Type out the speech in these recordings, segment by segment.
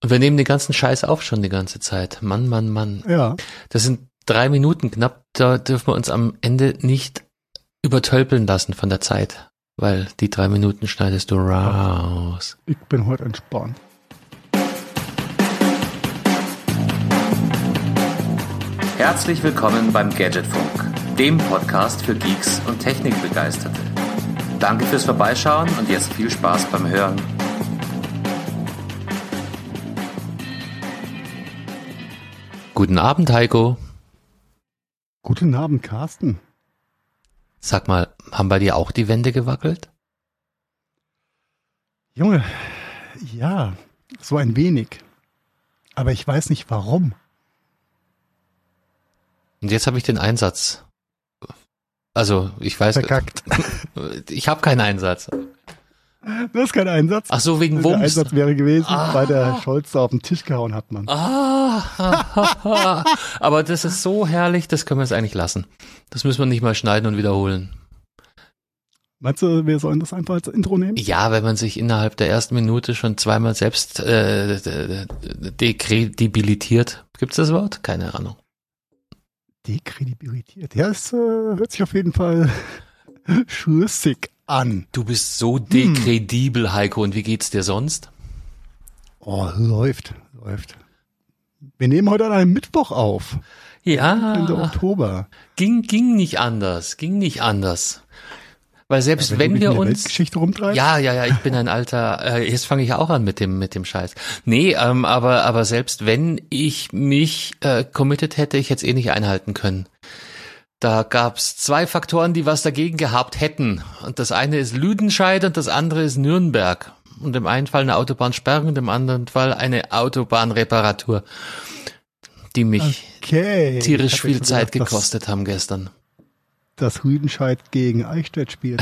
Und wir nehmen den ganzen Scheiß auf schon die ganze Zeit. Mann, Mann, Mann. Ja. Das sind drei Minuten knapp. Da dürfen wir uns am Ende nicht übertölpeln lassen von der Zeit. Weil die drei Minuten schneidest du raus. Ich bin heute entspannt. Herzlich willkommen beim Gadgetfunk, dem Podcast für Geeks und Technikbegeisterte. Danke fürs Vorbeischauen und jetzt viel Spaß beim Hören. Guten Abend, Heiko. Guten Abend, Carsten. Sag mal, haben bei dir auch die Wände gewackelt? Junge, ja, so ein wenig. Aber ich weiß nicht warum. Und jetzt habe ich den Einsatz. Also, ich weiß. Verkackt. Ich habe keinen Einsatz. Du hast keinen Einsatz. Ach so, wegen Der Wumms. Einsatz wäre gewesen, Ah. weil der Scholz da auf den Tisch gehauen hat, Mann. Ah, aber das ist so herrlich, das können wir jetzt eigentlich lassen. Das müssen wir nicht mal schneiden und wiederholen. Meinst du, wir sollen das einfach als Intro nehmen? Ja, wenn man sich innerhalb der ersten Minute schon zweimal selbst äh, dekredibilitiert. Gibt's das Wort? Keine Ahnung. Dekredibilität. Ja, es äh, hört sich auf jeden Fall schlüssig an. Du bist so dekredibel, Heiko. Und wie geht's dir sonst? Oh, läuft, läuft. Wir nehmen heute an einem Mittwoch auf, Ende Ja, Oktober. ging, ging nicht anders. Ging nicht anders. Weil selbst Wenn, wenn, dich wir uns rumtreibst. Ja, ja, ja, ich bin ein alter, äh, jetzt fange ich auch an mit dem, mit dem Scheiß. Nee, ähm, aber, aber selbst wenn ich mich äh, committed hätte, ich hätte es eh nicht einhalten können. Da gab's zwei Faktoren, die was dagegen gehabt hätten. Und das eine ist Lüdenscheid und das andere ist Nürnberg. Und im einen Fall eine Autobahnsperrung, und im anderen Fall eine Autobahnreparatur, die mich Okay. tierisch viel Zeit gedacht, gekostet haben gestern. Dass, Rüdenscheid gegen Eichstätt du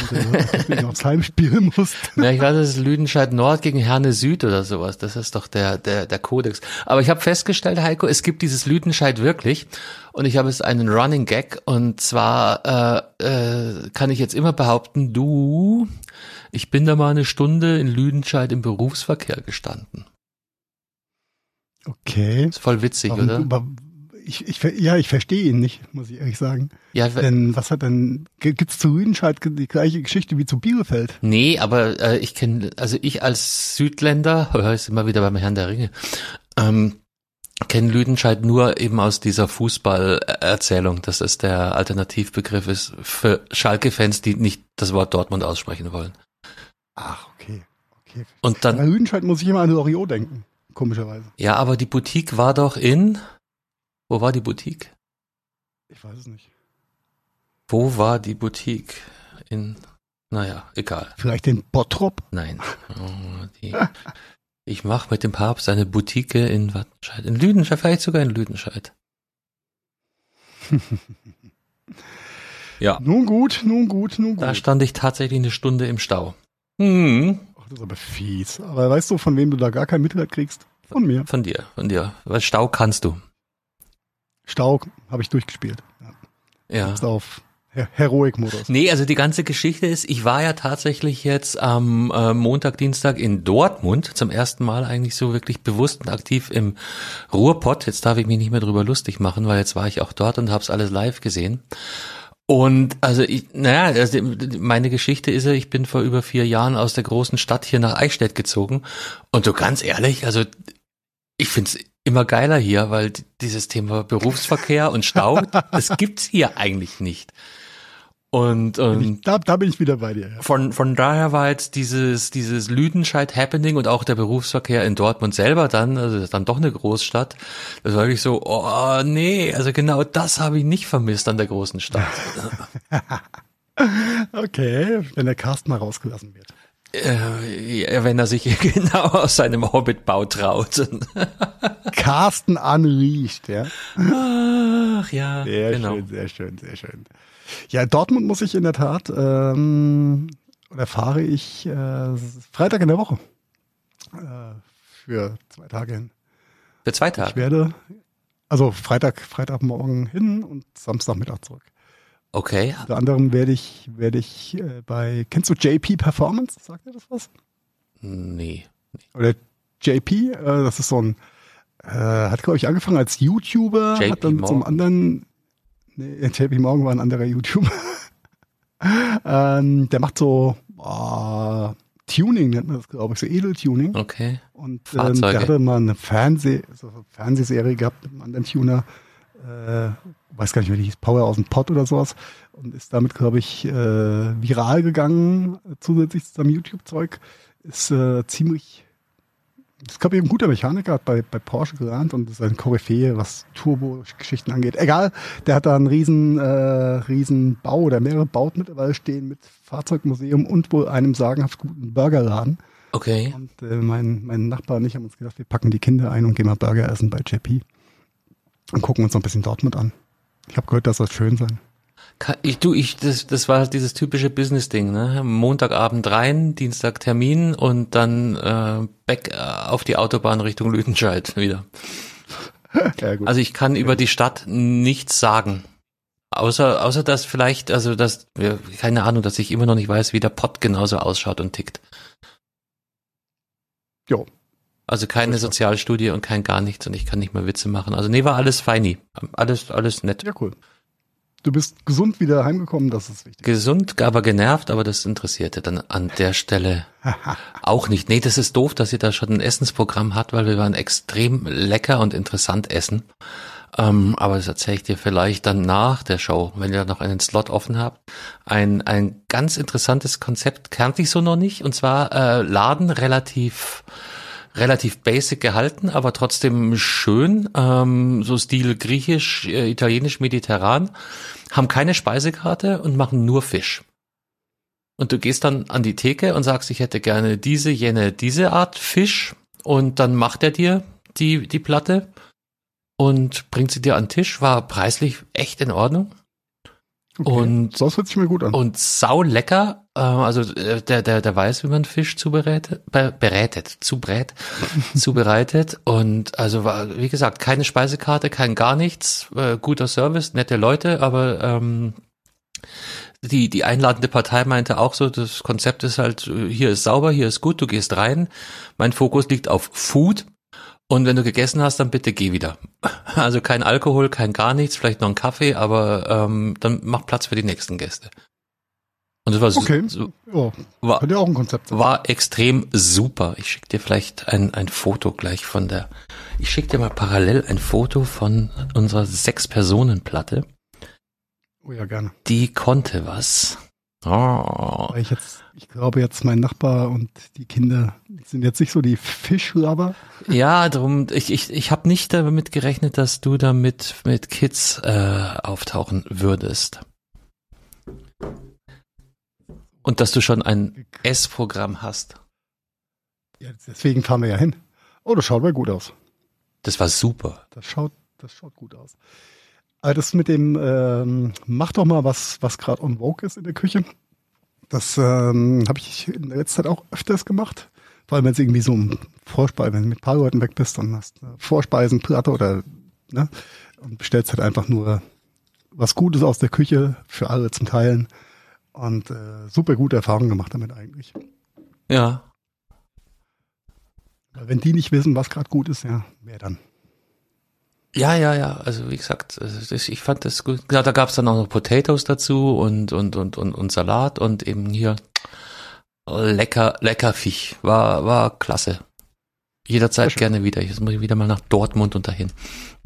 deswegen aufs Heim spielen musst. Ja, ich weiß, es ist Lüdenscheid Nord gegen Herne Süd oder sowas. Das ist doch der, der, der Kodex. Aber ich habe festgestellt, Heiko, es gibt dieses Lüdenscheid wirklich. Und ich habe es einen Running Gag. Und zwar äh, äh, kann ich jetzt immer behaupten, du, ich bin da mal eine Stunde in Lüdenscheid im Berufsverkehr gestanden. Okay. Ist voll witzig, Warum, oder? Ich, ich, ja, ich verstehe ihn nicht, muss ich ehrlich sagen. Ja, Denn was hat denn, g- gibt's zu Rüdenscheid die gleiche Geschichte wie zu Bielefeld? Nee, aber äh, ich kenne, also ich als Südländer, ist immer wieder beim Herrn der Ringe, ähm, kenne Lüdenscheid nur eben aus dieser Fußballerzählung, dass es der Alternativbegriff ist für Schalke-Fans, die nicht das Wort Dortmund aussprechen wollen. Ach, okay. okay. Und Bei dann, Rüdenscheid muss ich immer an Loriot denken, komischerweise. ja, aber die Boutique war doch in, wo war die Boutique? Ich weiß es nicht. Wo war die Boutique? In, naja, egal. Vielleicht den Bottrop? Nein. Oh, die, ich mache mit dem Papst eine Boutique in Wattenscheid. In Lüdenscheid, vielleicht sogar in Lüdenscheid. Ja. Nun gut, nun gut, nun gut. Da stand ich tatsächlich eine Stunde im Stau. Hm. Ach, das ist aber fies. Aber weißt du, von wem du da gar kein Mitleid kriegst? Von mir. Von dir, von dir. Weil Stau kannst du. Stau habe ich durchgespielt. Ja. Ja. Ist auf Her Heroic-Modus. Nee, also die ganze Geschichte ist, ich war ja tatsächlich jetzt am äh, Montag, Dienstag in Dortmund zum ersten Mal eigentlich so wirklich bewusst und aktiv im Ruhrpott. Jetzt darf ich mich nicht mehr drüber lustig machen, weil jetzt war ich auch dort und hab's alles live gesehen. Und also ich, naja, also meine Geschichte ist ja, ich bin vor über vier Jahren aus der großen Stadt hier nach Eichstätt gezogen. Und du ganz ehrlich, also ich find's immer geiler hier, weil dieses Thema Berufsverkehr und Stau, das gibt's hier eigentlich nicht. Und, Bin und ich, da, da bin ich wieder bei dir. Ja. von, von daher war jetzt dieses, dieses Lüdenscheid-Happening und auch der Berufsverkehr in Dortmund selber dann, also das ist dann doch eine Großstadt, das war wirklich so, oh nee, also genau das habe ich nicht vermisst an der großen Stadt. Okay, wenn der Cast mal rausgelassen wird. Äh, wenn er sich genau aus seinem Hobbitbau traut. Carsten unleashed, ja. Ach ja, Sehr genau. schön, sehr schön, sehr schön. Ja, Dortmund muss ich in der Tat, ähm, oder fahre ich äh, Freitag in der Woche. Äh, für zwei Tage hin. Für zwei Ich Tage. werde, also Freitag, Freitagmorgen hin und Samstagmittag zurück. Okay. Unter anderem werde ich, werde ich äh, bei, kennst du JP Performance? Sagt dir das was? Nee. Oder JP, äh, das ist so ein, äh, hat glaube ich angefangen als YouTuber, JP hat dann Morgan. zum anderen, nee, JP Morgan war ein anderer YouTuber. ähm, der macht so oh, Tuning, nennt man das glaube ich, so Edeltuning. Okay. Und ähm, der hatte mal eine Fernseh, so eine Fernsehserie gehabt mit einem anderen Tuner, äh, weiß gar nicht, wie die hieß, Power aus dem Pott oder sowas. Und ist damit, glaube ich, äh, viral gegangen, zusätzlich zu seinem YouTube-Zeug. Ist äh, ziemlich, ist, glaube ich, ein guter Mechaniker, hat bei, bei Porsche gelernt und ist ein Koryphäe, was Turbo-Geschichten angeht. Egal, der hat da einen riesen, äh, riesen Bau oder mehrere Bauten mittlerweile stehen mit Fahrzeugmuseum und wohl einem sagenhaft guten Burgerladen. Okay. Und äh, mein, mein Nachbar und ich haben uns gedacht, wir packen die Kinder ein und gehen mal Burger essen bei JP. Und gucken uns noch ein bisschen Dortmund an. Ich habe gehört, das soll schön sein. Ich, du, ich, das, das war dieses typische Business-Ding, ne? Montagabend rein, Dienstag Termin und dann äh, back äh, auf die Autobahn Richtung Lüdenscheid wieder. Ja. Also ich kann über die Stadt nichts sagen. Außer, außer dass vielleicht, also dass, ja, keine Ahnung, dass ich immer noch nicht weiß, wie der Pott genauso ausschaut und tickt. jo. Also keine. Sozialstudie und kein gar nichts und ich kann nicht mal Witze machen. Also nee, war alles feini. Alles, alles nett. Ja, cool. Du bist gesund wieder heimgekommen, das ist wichtig. Gesund, aber genervt, aber das interessierte dann an der Stelle auch nicht. Nee, das ist doof, dass ihr da schon ein Essensprogramm habt, weil wir waren extrem lecker und interessant essen. Ähm, aber das erzähle ich dir vielleicht dann nach der Show, wenn ihr noch einen Slot offen habt. Ein, ein ganz interessantes Konzept kannte ich so noch nicht. Und zwar äh, Laden relativ relativ basic gehalten, aber trotzdem schön, ähm, so Stil griechisch, äh, italienisch, mediterran, haben keine Speisekarte und machen nur Fisch. Und du gehst dann an die Theke und sagst, ich hätte gerne diese, jene, diese Art Fisch. Und dann macht er dir die, die Platte und bringt sie dir an den Tisch, war preislich echt in Ordnung Okay. und das hört sich mir gut an. und sau lecker. Äh, also äh, der, der, der weiß, wie man Fisch zubereitet, be, bereitet, zubrät, zubereitet. Und also war, wie gesagt, keine Speisekarte, kein gar nichts, äh, guter Service, nette Leute, aber ähm, die, die einladende Partei meinte auch so, das Konzept ist halt, äh, hier ist sauber, hier ist gut, du gehst rein. Mein Fokus liegt auf Food. Und wenn du gegessen hast, dann bitte geh wieder. Also kein Alkohol, kein gar nichts, vielleicht noch ein Kaffee, aber ähm, dann mach Platz für die nächsten Gäste. Und das war, so- Okay. so, Ja, war, ja auch ein Konzept sein. war extrem super. Ich schicke dir vielleicht ein, ein Foto gleich von der. Ich schicke dir mal parallel ein Foto von unserer Sechs-Personen-Platte. Oh ja, gerne. Die konnte was. Oh. Weil ich jetzt, ich glaube jetzt mein Nachbar und die Kinder sind jetzt nicht so die Fischlover. Ja, drum, ich, ich, ich habe nicht damit gerechnet, dass du damit mit Kids äh, auftauchen würdest. Und dass du schon ein Essprogramm hast. Ja, deswegen fahren wir ja hin. Oh, das schaut mal gut aus. Das war super. Das schaut, das schaut gut aus. Aber das mit dem, ähm, mach doch mal was, was gerade on vogue ist in der Küche. Das ähm, habe ich in der letzten Zeit auch öfters gemacht. Vor allem, wenn es irgendwie so um Vorspeisen, wenn du mit ein paar Leuten weg bist, dann hast du Vorspeisen, Platte oder, ne? Und bestellst halt einfach nur was Gutes aus der Küche für alle zum Teilen. Und äh, super gute Erfahrungen gemacht damit eigentlich. Ja. Wenn die nicht wissen, was gerade gut ist, ja, wer dann? Ja, ja, ja. Also wie gesagt, ich fand das gut. Ja, da gab's dann auch noch Potatoes dazu und und und und, und Salat und eben hier lecker lecker Fisch. War war klasse. Jederzeit gerne wieder. Jetzt muss ich wieder mal nach Dortmund und dahin.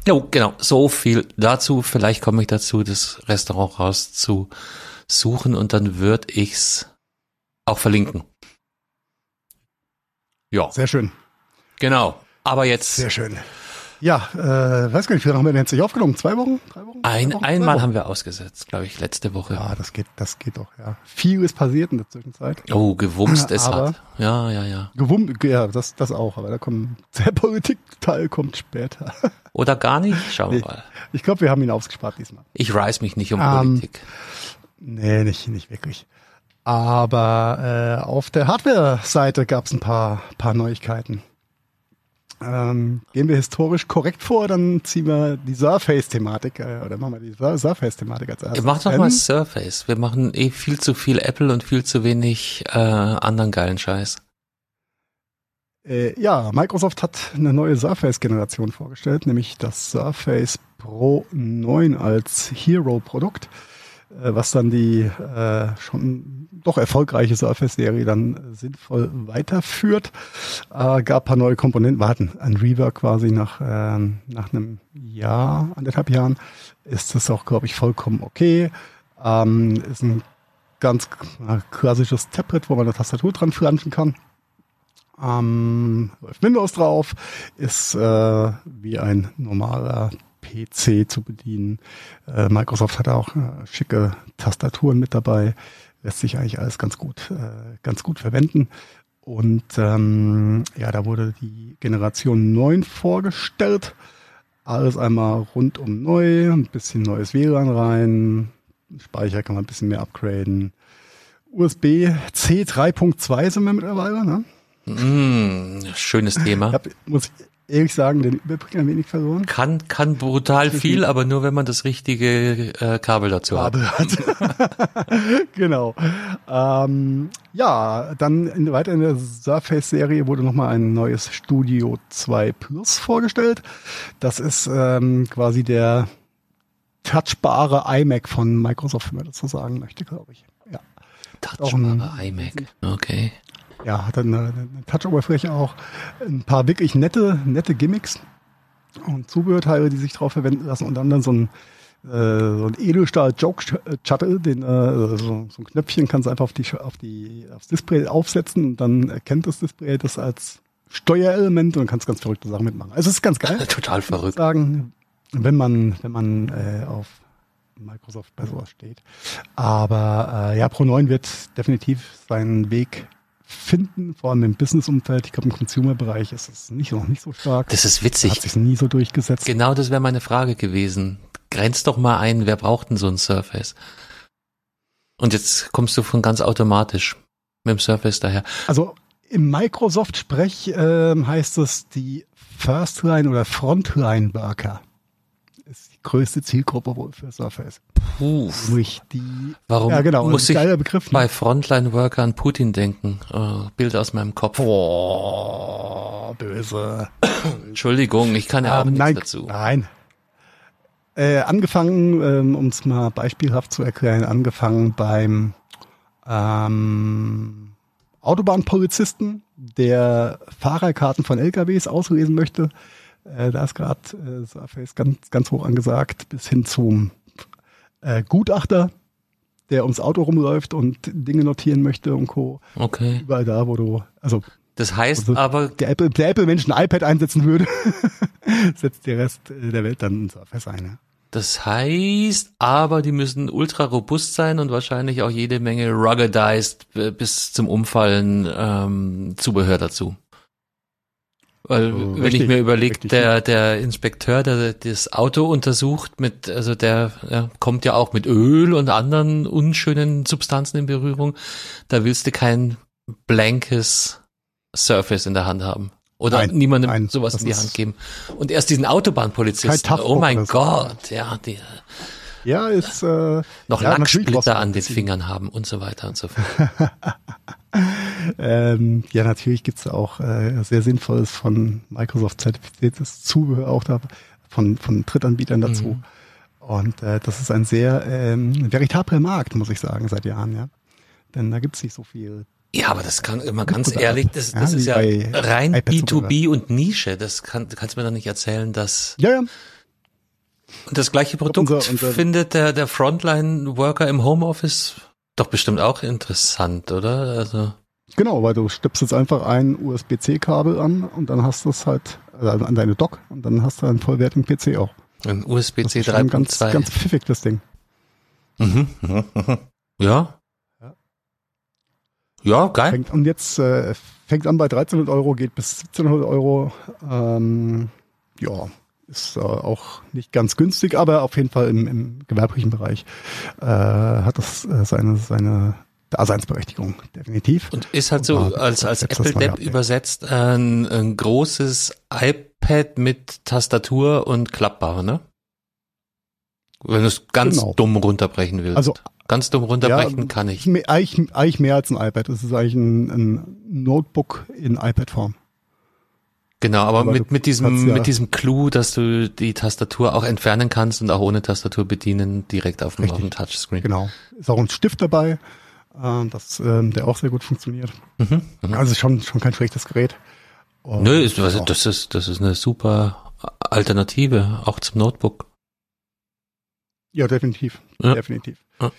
Jo, genau. So viel dazu. Vielleicht komme ich dazu, das Restaurant rauszusuchen und dann würde ich's auch verlinken. Ja, Sehr schön. genau. Aber jetzt Sehr schön. Ja, äh, weiß gar nicht, wie lange haben wir denn jetzt nicht aufgenommen? Zwei Wochen? Drei Wochen? ein, Wochen? einmal Zwei haben wir ausgesetzt, glaube ich, letzte Woche. Wochen? Ja, das geht, das geht doch, ja. Viel ist passiert in der Zwischenzeit. Oh, gewumst es Aber- hat. Ja, ja, ja. Gewum ja, das, das auch, aber da kommt, der Politikteil kommt später. Oder gar nicht? Schauen wir Nee. mal. Ich glaube, wir haben ihn ausgespart diesmal. Ich reiß mich nicht um Ähm, Politik. Nee, nicht, nicht wirklich. Aber äh, auf der Hardware-Seite gab es ein paar, paar Neuigkeiten. Ähm, gehen wir historisch korrekt vor, dann ziehen wir die Surface-Thematik, äh, oder machen wir die Sur- Surface-Thematik als erstes. Mach doch mal Surface. Wir machen eh viel zu viel Apple und viel zu wenig äh, anderen geilen Scheiß. Äh, ja, Microsoft hat eine neue Surface-Generation vorgestellt, nämlich das Surface Pro 9 als Hero-Produkt, äh, was dann die äh, schon doch erfolgreiche Surface-Serie dann sinnvoll weiterführt. Äh, gab paar neue Komponenten, wir hatten ein Rework quasi nach, ähm, nach einem Jahr, anderthalb Jahren, ist das auch, glaube ich, vollkommen okay. Ähm, ist ein ganz klassisches Tablet, wo man eine Tastatur dran flanschen kann. Ähm, läuft Windows drauf, ist äh, wie ein normaler PC zu bedienen. Äh, Microsoft hat auch äh, schicke Tastaturen mit dabei. Lässt sich eigentlich alles ganz gut, äh, ganz gut verwenden. Und ähm, ja, da wurde die Generation 9 vorgestellt. Alles einmal rundum neu, ein bisschen neues WLAN rein, Speicher kann man ein bisschen mehr upgraden. USB-C 3.2 sind wir mittlerweile, ne? Mm, schönes Thema. Ich hab, muss ehrlich sagen, den Überblick ein wenig verloren. Kann, kann brutal viel, aber nur wenn man das richtige äh, Kabel dazu Kabel hat. hat. genau. Ähm, ja, dann in, weiter in der Surface-Serie wurde nochmal ein neues Studio 2 Plus vorgestellt. Das ist ähm, quasi der touchbare iMac von Microsoft, wenn man das so sagen möchte, glaube ich. Ja. Touchbare iMac, okay ja, hat dann eine, eine Touch-Oberfläche auch, ein paar wirklich nette, nette Gimmicks und Zubehörteile, die sich drauf verwenden lassen und dann, so ein äh, so ein Edelstahl Joke Shuttle, den äh, so, so ein Knöpfchen kannst du einfach auf die auf die aufs Display aufsetzen und dann erkennt das Display das als Steuerelement und kannst ganz verrückte Sachen mitmachen. Also es ist ganz geil. Total verrückt. Sagen, wenn man wenn man äh, auf Microsoft bei sowas steht. Aber äh, ja, Pro 9 wird definitiv seinen Weg finden, vor allem im Business-Umfeld. Ich glaube, im Consumer-Bereich ist es nicht, noch nicht so stark. Das ist witzig. Hat sich nie so durchgesetzt. Genau, das wäre meine Frage gewesen. Grenzt doch mal ein, wer braucht denn so ein Surface? Und jetzt kommst du von ganz automatisch mit dem Surface daher. Also im Microsoft-Sprech äh, heißt es die First-Line oder Frontline-Worker größte Zielgruppe wohl für Surface. Puh. Durch die, Warum ja, genau, muss ich Begriff, bei Frontline-Worker an Putin denken? Oh, Bild aus meinem Kopf. Oh, böse. Entschuldigung, ich kann ja auch ähm, nein, nichts dazu. Nein. Äh, angefangen, ähm, um es mal beispielhaft zu erklären, angefangen beim ähm, Autobahnpolizisten, der Fahrerkarten von LKWs auslesen möchte, äh, da ist gerade äh, Surface ganz, ganz hoch angesagt, bis hin zum äh, Gutachter, der ums Auto rumläuft und Dinge notieren möchte und Co. Okay. Überall da, wo du, also das heißt also, aber der Apple, der Apple Mensch ein iPad einsetzen würde, setzt der Rest der Welt dann in Surface ein. Ja. Das heißt, aber die müssen ultra robust sein und wahrscheinlich auch jede Menge ruggedized äh, bis zum Umfallen ähm, Zubehör dazu. Weil, oh, wenn richtig, ich mir überlege, der, der Inspekteur, der das Auto untersucht mit, also der ja, kommt ja auch mit Öl und anderen unschönen Substanzen in Berührung, da willst du kein blankes Surface in der Hand haben. Oder nein, niemandem nein, sowas in die Hand geben. Und erst diesen Autobahnpolizisten. Oh mein Gott, ja, die, ja, ist äh, noch ja, Lacksplitter an den Fingern haben und so weiter und so fort. ähm, ja, natürlich gibt's auch äh, sehr sinnvolles von Microsoft zertifiziertes Zubehör auch da von, von Drittanbietern dazu. Mhm. Und äh, das ist ein sehr ähm, veritabler Markt, muss ich sagen, seit Jahren, ja. Denn da gibt's nicht so viel ja, aber das kann immer ganz ehrlich, das, das ja, ist ja rein B2B und Nische. Das kann, du kannst mir doch nicht erzählen, dass ja, ja. Und das gleiche Produkt unser, unser findet der, der Frontline-Worker im Homeoffice doch bestimmt auch interessant, oder? Also Genau, weil du stöpselst einfach ein USB-C-Kabel an und dann hast du es halt also an deine Dock und dann hast du einen vollwertigen PC auch. Ein USB-C 3.2. Ganz, ganz pfiffig, das Ding. Mhm. Ja. ja. Ja, geil. Fängt, und jetzt äh, fängt an bei 1300 Euro, geht bis 1700 Euro. Ähm, ja, ist äh, auch nicht ganz günstig, aber auf jeden Fall im, im gewerblichen Bereich äh, hat das äh, seine, seine Daseinsberechtigung, definitiv. Und ist halt so als, als Apple-Depp übersetzt ein, ein großes iPad mit Tastatur und klappbar, ne? Wenn du es ganz genau. dumm runterbrechen willst. Also ganz dumm runterbrechen ja, kann ich. Eigentlich, eigentlich mehr als ein iPad. Es ist eigentlich ein, ein Notebook in iPad-Form. Genau, aber, Aber mit, mit diesem, ja- mit diesem Clou, dass du die Tastatur auch entfernen kannst und auch ohne Tastatur bedienen, direkt auf dem, auf dem Touchscreen. Genau. Ist auch ein Stift dabei, äh, das, ähm, der auch sehr gut funktioniert. Mhm. Mhm. Also schon, schon kein schlechtes Gerät. Und Nö, ist, was, das ist, das ist eine super Alternative, auch zum Notebook. Ja, definitiv. Ja. Definitiv. Ja.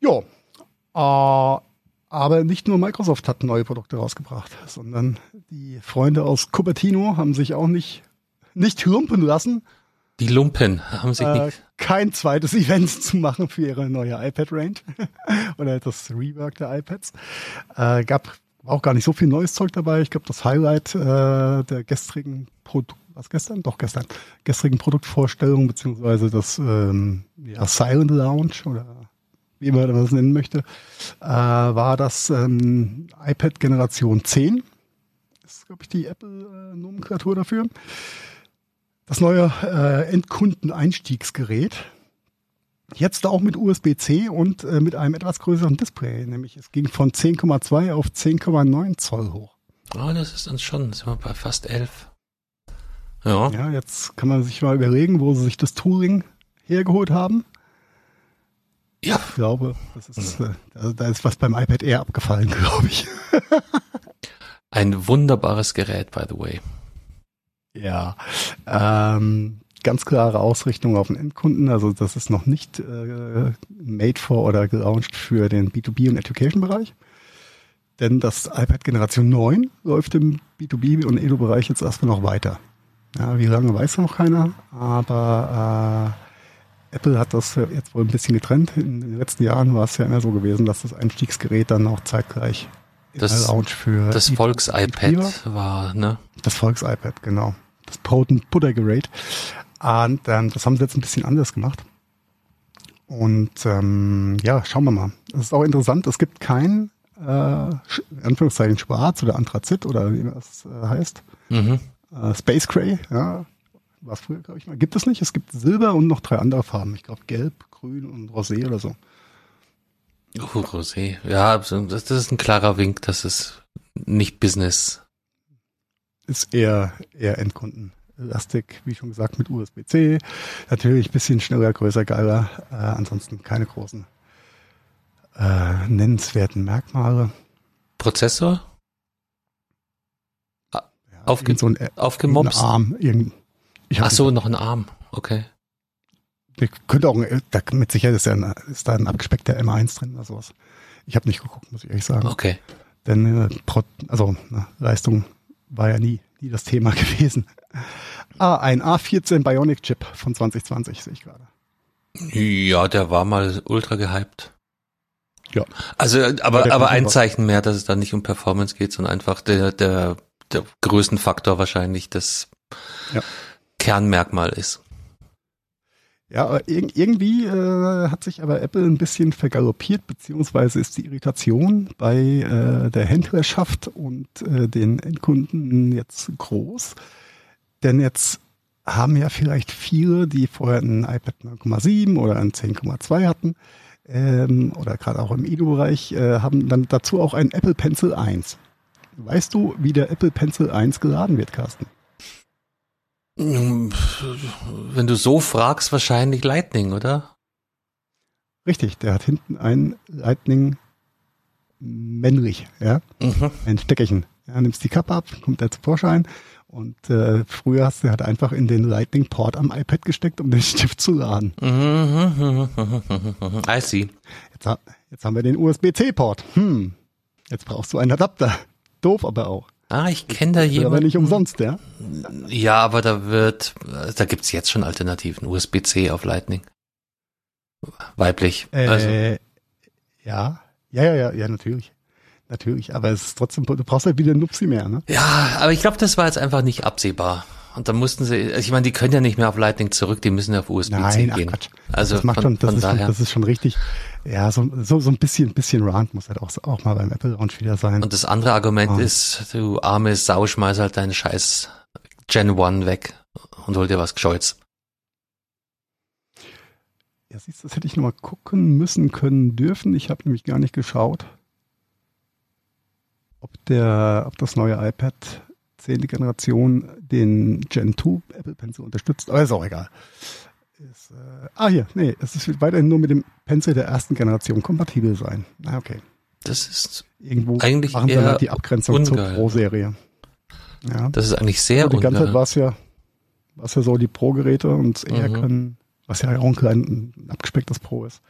Ja. Äh, aber nicht nur Microsoft hat neue Produkte rausgebracht, sondern die Freunde aus Cupertino haben sich auch nicht, nicht lumpen lassen, Die Lumpen haben sich äh, nicht, kein zweites Event zu machen für ihre neue iPad-Range oder das Rework der iPads. Äh, gab auch gar nicht so viel neues Zeug dabei. Ich glaube, das Highlight äh, der gestrigen Produkt, was gestern? Doch gestern, gestrigen Produktvorstellung beziehungsweise das ähm, ja, Silent Lounge oder wie man das nennen möchte, äh, war das ähm, iPad Generation 10. Das ist, glaube ich, die Apple-Nomenklatur dafür. Das neue äh, Endkundeneinstiegsgerät. Jetzt auch mit USB-C und äh, mit einem etwas größeren Display, nämlich es ging von 10,2 auf 10,9 Zoll hoch. oh, das ist dann schon, sind wir bei fast elf. Ja, Ja, jetzt kann man sich mal überlegen, wo sie sich das Tooling hergeholt haben. ja, Ich glaube, das ist, äh, da, da ist was beim iPad Air abgefallen, glaube ich. ein wunderbares Gerät, by the way. Ja, ähm, ganz klare Ausrichtung auf den Endkunden. Also das ist noch nicht äh, made for oder gelauncht für den B2B und Education-Bereich. Denn das iPad Generation 9 läuft im B2B und Edu-Bereich jetzt erstmal noch weiter. Ja, wie lange weiß noch keiner, aber äh, Apple hat das jetzt wohl ein bisschen getrennt. In den letzten Jahren war es ja immer so gewesen, dass das Einstiegsgerät dann auch zeitgleich in Das- der Lounge für Das Volks-iPad war, ne? das Volks-iPad, genau. Das Potent Butter Gerät. Und ähm, das haben sie jetzt ein bisschen anders gemacht. Und ähm, ja, schauen wir mal. Das ist auch interessant. Es gibt kein, äh, in Anführungszeichen, Schwarz oder Anthrazit oder wie das äh, heißt. Mhm. Äh, Space Gray, ja. Was früher, glaube ich mal. Gibt es nicht. Es gibt Silber und noch drei andere Farben. Ich glaube Gelb, Grün und Rosé oder so. Oh, Rosé. Ja, das, das ist ein klarer Wink, dass es nicht Business. Ist eher, eher Endkundenlastig, wie schon gesagt, mit USB-C. Natürlich ein bisschen schneller, größer, geiler. Äh, ansonsten keine großen äh, nennenswerten Merkmale. Prozessor? Ja, Aufge- so ein, äh, irgendein Arm. Ach so, noch ein Arm. Okay. nicht- könnte auch, ein, da, mit Sicherheit ist, ja ein, ist da ein abgespeckter M1 drin oder sowas. Ich habe nicht geguckt, muss ich ehrlich sagen. Okay. Denn äh, also na, Leistung war ja nie, nie das Thema gewesen. Ah, ein A14 Bionic Chip von 2020 sehe ich gerade. Ja, der war mal ultra gehypt. Ja. Also, Ja, aber, aber ein. Zeichen mehr, dass es da nicht um Performance geht, sondern einfach der, der, der Größenfaktor wahrscheinlich das Ja. Kernmerkmal ist. Ja, aber irg irgendwie äh, hat sich aber Apple ein bisschen vergaloppiert, beziehungsweise ist die Irritation bei äh, der Händlerschaft und äh, den Endkunden jetzt groß. Denn jetzt haben ja vielleicht viele, die vorher ein iPad 9,7 oder ein 10,2 hatten, ähm, oder gerade auch im Edu-Bereich, äh, haben dann dazu auch einen Apple Pencil 1. Weißt du, wie der Apple Pencil 1 geladen wird, Carsten? Wenn du so fragst, wahrscheinlich Lightning, oder? Richtig, der hat hinten ein Lightning männlich, ja, Mhm. ein Steckerchen. Ja, nimmst die Kappe ab, kommt der zu Vorschein und äh, früher hast du halt einfach in den Lightning Port am iPad gesteckt, um den Stift zu laden. Mhm. I see. Jetzt, jetzt haben wir den USB-C Port. Hm, jetzt brauchst du einen Adapter. Doof aber auch. Ah, ich kenne da Wird aber jemanden. nicht umsonst, ja. Ja, aber da wird, da gibt's jetzt schon Alternativen. USB-C auf Lightning. Weiblich. also, Äh, ja, ja, ja, ja, ja, natürlich. Natürlich, aber es ist trotzdem, du brauchst halt wieder Nupsi mehr, ne? ja, aber ich glaube, das war jetzt einfach nicht absehbar. Und da mussten sie, ich meine, die können ja nicht mehr auf Lightning zurück, die müssen ja auf USB-C Nein, ach gehen. Quatsch. Also das macht von, schon, das ist schon, daher. das ist schon richtig. Ja, so, so, so ein bisschen, bisschen Rand muss halt auch, auch mal beim Apple Launch wieder sein. und das andere Argument Ah. ist, du arme Sau, schmeiß halt deinen scheiß Gen 1 weg und hol dir was Gescheites. Ja, siehst du, das hätte ich noch mal gucken müssen können dürfen. Ich habe nämlich gar nicht geschaut, ob der, ob das neue iPad zehnte Generation den Gen 2 Apple Pencil unterstützt, aber ist auch egal. Ist, äh, ah, hier, nee, es ist weiterhin nur mit dem Pencil der ersten Generation kompatibel sein. Na, okay. Das ist Irgendwo Eigentlich machen eher halt die Abgrenzung zur ungeil. Pro-Serie. Ja. Das ist eigentlich sehr Und die ganze Zeit war es ja, war es ja so, die Pro-Geräte und eher Mhm. können, was ja auch ein klein ein abgespecktes Pro ist,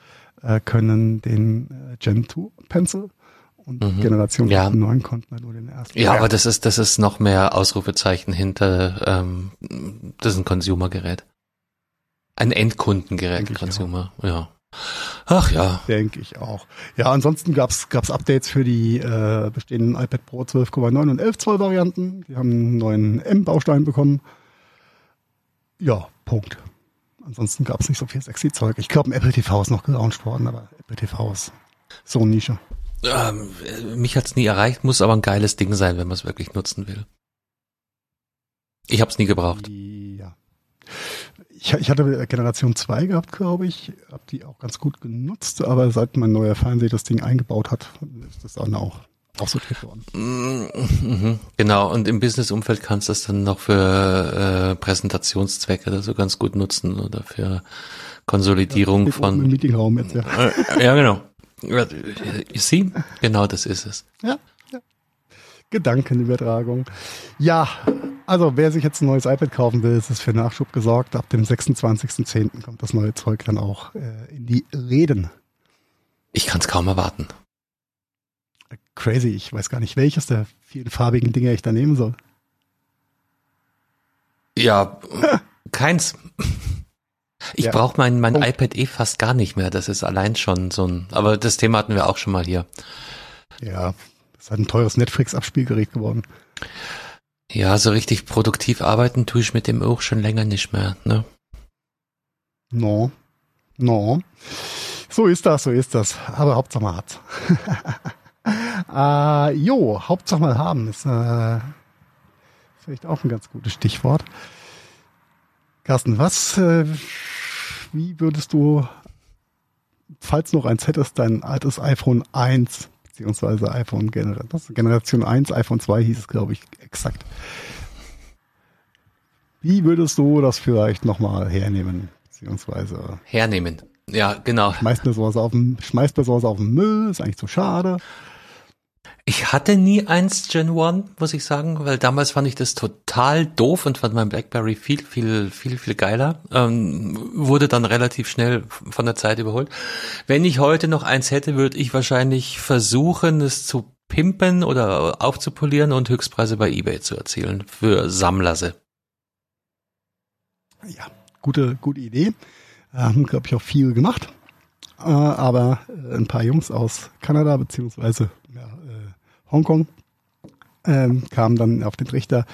äh, können den äh, Gen 2 Pencil und Mhm. Generation Ja. 9 konnten halt nur den ersten. Ja, aber das ist, das ist noch mehr Ausrufezeichen hinter, ähm, das ist ein Consumer-Gerät. Ein Endkundengerät, Consumer, ja. Ach ja. Denke ich auch. Ja, ansonsten gab's gab's Updates für die äh, bestehenden iPad Pro 12,9 und 11 Zoll Varianten. Die haben einen neuen M-Baustein bekommen. Ja, Punkt. Ansonsten gab's nicht so viel sexy Zeug. Ich glaube, ein Apple TV ist noch gelauncht worden, aber Apple TV ist so eine Nische. Ähm, mich hat's nie erreicht, muss aber ein geiles Ding sein, wenn man es wirklich nutzen will. Ich hab's nie gebraucht. Ja. Ich, ich hatte Generation 2 gehabt, glaube ich. Hab die auch ganz gut genutzt, aber seit mein neuer Fernseher das Ding eingebaut hat, ist das dann auch aussortiert worden. Mhm, Genau, und im Business-Umfeld kannst du das dann noch für äh, Präsentationszwecke oder so ganz gut nutzen oder für Konsolidierung Steht oben Im von. Meetingraum jetzt, ja. Äh, ja, genau. Ja, You see? Genau das ist es. Ja, ja. Gedankenübertragung. Ja, also wer sich jetzt ein neues iPad kaufen will, ist es für Nachschub gesorgt. Ab dem 26.10. kommt das neue Zeug dann auch äh, in die Reden. Ich kann's kaum erwarten. Crazy, ich weiß gar nicht, welches der vielen farbigen Dinge ich da nehmen soll. Ja, keins. Ich Ja. brauche mein, mein Punkt. iPad eh fast gar nicht mehr. Das ist allein schon so ein. Aber das Thema hatten wir auch schon mal hier. Ja, das ist halt ein teures Netflix-Abspielgerät geworden. Ja, so richtig produktiv arbeiten tue ich mit dem auch schon länger nicht mehr. Ne? No, no. So ist das, so ist das. Aber Hauptsache mal hat's. äh, jo, Hauptsache mal haben ist äh, vielleicht auch ein ganz gutes Stichwort. Carsten, was, äh, wie würdest du, falls noch eins hättest, dein altes iPhone 1 beziehungsweise iPhone Gener das ist Generation 1, iPhone 2 hieß es, glaube ich, exakt. Wie würdest du das vielleicht nochmal hernehmen? Beziehungsweise Hernehmen. Ja, genau. schmeißt mir sowas auf den, schmeißt mir sowas auf den Müll, ist eigentlich zu schade. Ich hatte nie eins Gen 1, muss ich sagen, weil damals fand ich das total doof und fand mein Blackberry viel, viel, viel, viel geiler. Ähm, wurde dann relativ schnell von der Zeit überholt. Wenn ich heute noch eins hätte, würde ich wahrscheinlich versuchen, es zu pimpen oder aufzupolieren und Höchstpreise bei eBay zu erzielen für Sammlerse. Ja, gute, gute Idee. Haben, glaube ich, auch viel gemacht. Äh, aber äh, ein paar Jungs aus Kanada beziehungsweise ja, Hongkong ähm, kamen dann auf den Trichter.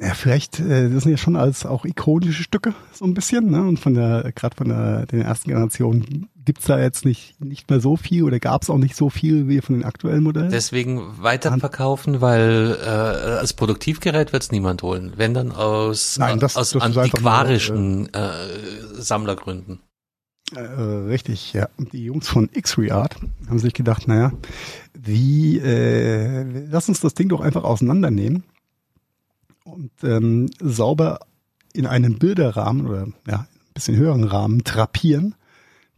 Ja, vielleicht, äh, das sind ja schon als auch ikonische Stücke so ein bisschen, ne? Und von der, gerade von der, den ersten Generationen gibt's da jetzt nicht nicht mehr so viel oder gab's auch nicht so viel wie von den aktuellen Modellen. Deswegen weiterverkaufen, weil äh, als Produktivgerät wird's niemand holen. Wenn dann aus, Nein, das- aus das einfach nur, antiquarischen äh, Sammlergründen. Äh, richtig, ja. Und die Jungs von X-Reart haben sich gedacht, naja, wie, äh, lass uns das Ding doch einfach auseinandernehmen und ähm, sauber in einen Bilderrahmen oder ja, ein bisschen höheren Rahmen drapieren,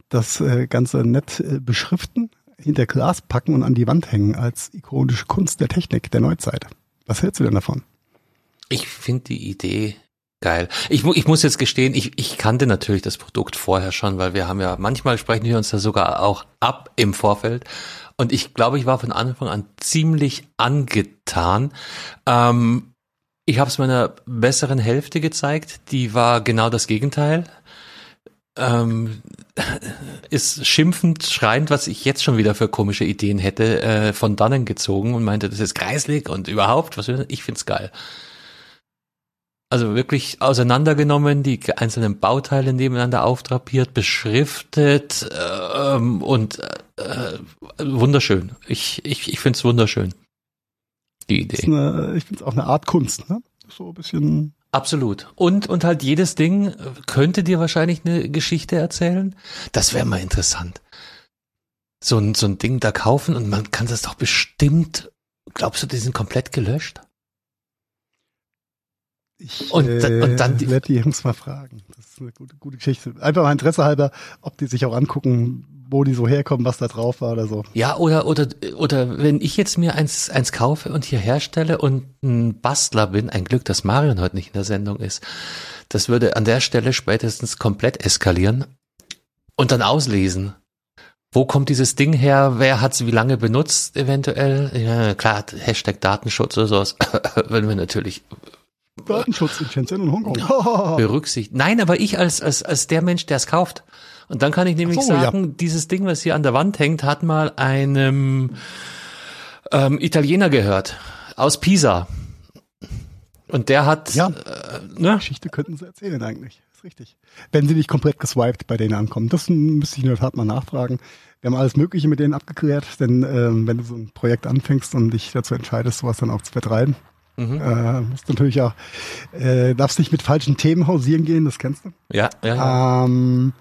das äh, Ganze nett äh, beschriften, hinter Glas packen und an die Wand hängen als ikonische Kunst der Technik der Neuzeit. Was hältst du denn davon? Ich finde die Idee geil. Ich, ich muss jetzt gestehen, ich, ich kannte natürlich das Produkt vorher schon, weil wir haben ja, manchmal sprechen wir uns da sogar auch ab im Vorfeld. Und ich glaube, ich war von Anfang an ziemlich angetan. Ähm, ich habe es meiner besseren Hälfte gezeigt, die war genau das Gegenteil. Ähm, ist schimpfend, schreiend, was ich jetzt schon wieder für komische Ideen hätte, äh, von dannen gezogen und meinte, das ist kreislig und überhaupt, was ich find's geil. Also wirklich auseinandergenommen, die einzelnen Bauteile nebeneinander auftrapiert, beschriftet ähm, und äh, wunderschön. Ich, ich, ich finde es wunderschön. Die Idee. eine, ich finde es auch eine Art Kunst, ne? So ein bisschen Absolut. Und, und halt jedes Ding könnte dir wahrscheinlich eine Geschichte erzählen. Das wäre mal interessant. So ein, so ein Ding da kaufen und man kann das doch bestimmt, glaubst du, die sind komplett gelöscht? Ich Und äh, und dann die- werde die Jungs mal fragen. Das ist eine gute, gute Geschichte. Einfach mal Interesse halber, ob die sich auch angucken, wo die so herkommen, was da drauf war oder so. Ja, oder, oder, oder wenn ich jetzt mir eins, eins kaufe und hier herstelle und ein Bastler bin, ein Glück, dass Marion heute nicht in der Sendung ist, das würde an der Stelle spätestens komplett eskalieren und dann auslesen. Wo kommt dieses Ding her? Wer hat es wie lange benutzt eventuell? Ja, klar, Hashtag Datenschutz oder sowas, wenn wir natürlich Datenschutz in Shenzhen und Hongkong. berücksichtigt. Nein, aber ich als, als, als der Mensch, der es kauft. Und dann kann ich nämlich so, ja. sagen, dieses Ding, was hier an der Wand hängt, hat mal einem ähm, Italiener gehört. Aus Pisa. Und der hat, Ja. äh, ne? Geschichte könnten sie erzählen eigentlich. Ist richtig. Wenn sie nicht komplett geswiped bei denen ankommen. Das müsste ich in der Tat mal nachfragen. Wir haben alles Mögliche mit denen abgeklärt, denn ähm, wenn du so ein Projekt anfängst und dich dazu entscheidest, sowas dann auch zu vertreiben, Mhm. äh, musst du natürlich auch, äh, darfst nicht mit falschen Themen hausieren gehen, das kennst du. Ja, ja, ja. Ähm,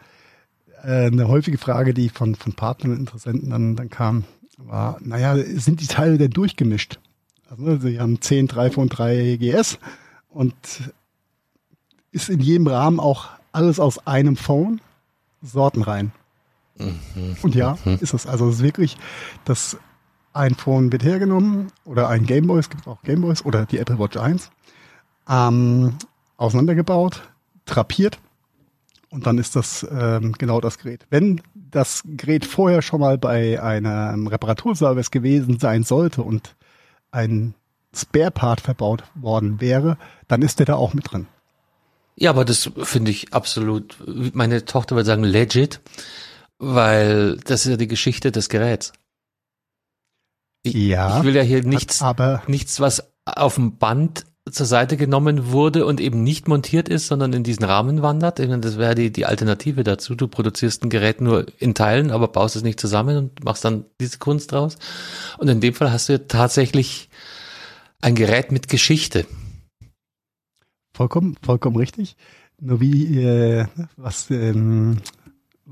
äh, eine häufige Frage, die von, von Partnern und Interessenten dann, dann kam, war, naja, sind die Teile denn durchgemischt? Also, ne, sie haben 10, 3 von 3 GS und ist in jedem Rahmen auch alles aus einem Phone sortenrein. Und ja, ist es. Also es ist wirklich, das ein Phone wird hergenommen oder ein Gameboy, es gibt auch Gameboys oder die Apple Watch 1, ähm, auseinandergebaut, drapiert und dann ist das ähm, genau das Gerät. Wenn das Gerät vorher schon mal bei einem Reparaturservice gewesen sein sollte und ein Spare-Part verbaut worden wäre, dann ist der da auch mit drin. Ja, aber das finde ich absolut, meine Tochter würde sagen legit, weil das ist ja die Geschichte des Geräts. Ich, Ja, ich will ja hier nichts, aber nichts, was auf dem Band zur Seite genommen wurde und eben nicht montiert ist, sondern in diesen Rahmen wandert. Ich meine, das wäre die, die Alternative dazu. Du produzierst ein Gerät nur in Teilen, aber baust es nicht zusammen und machst dann diese Kunst draus. Und in dem Fall hast du ja tatsächlich ein Gerät mit Geschichte. vollkommen, vollkommen richtig. Nur wie, äh, was, ähm,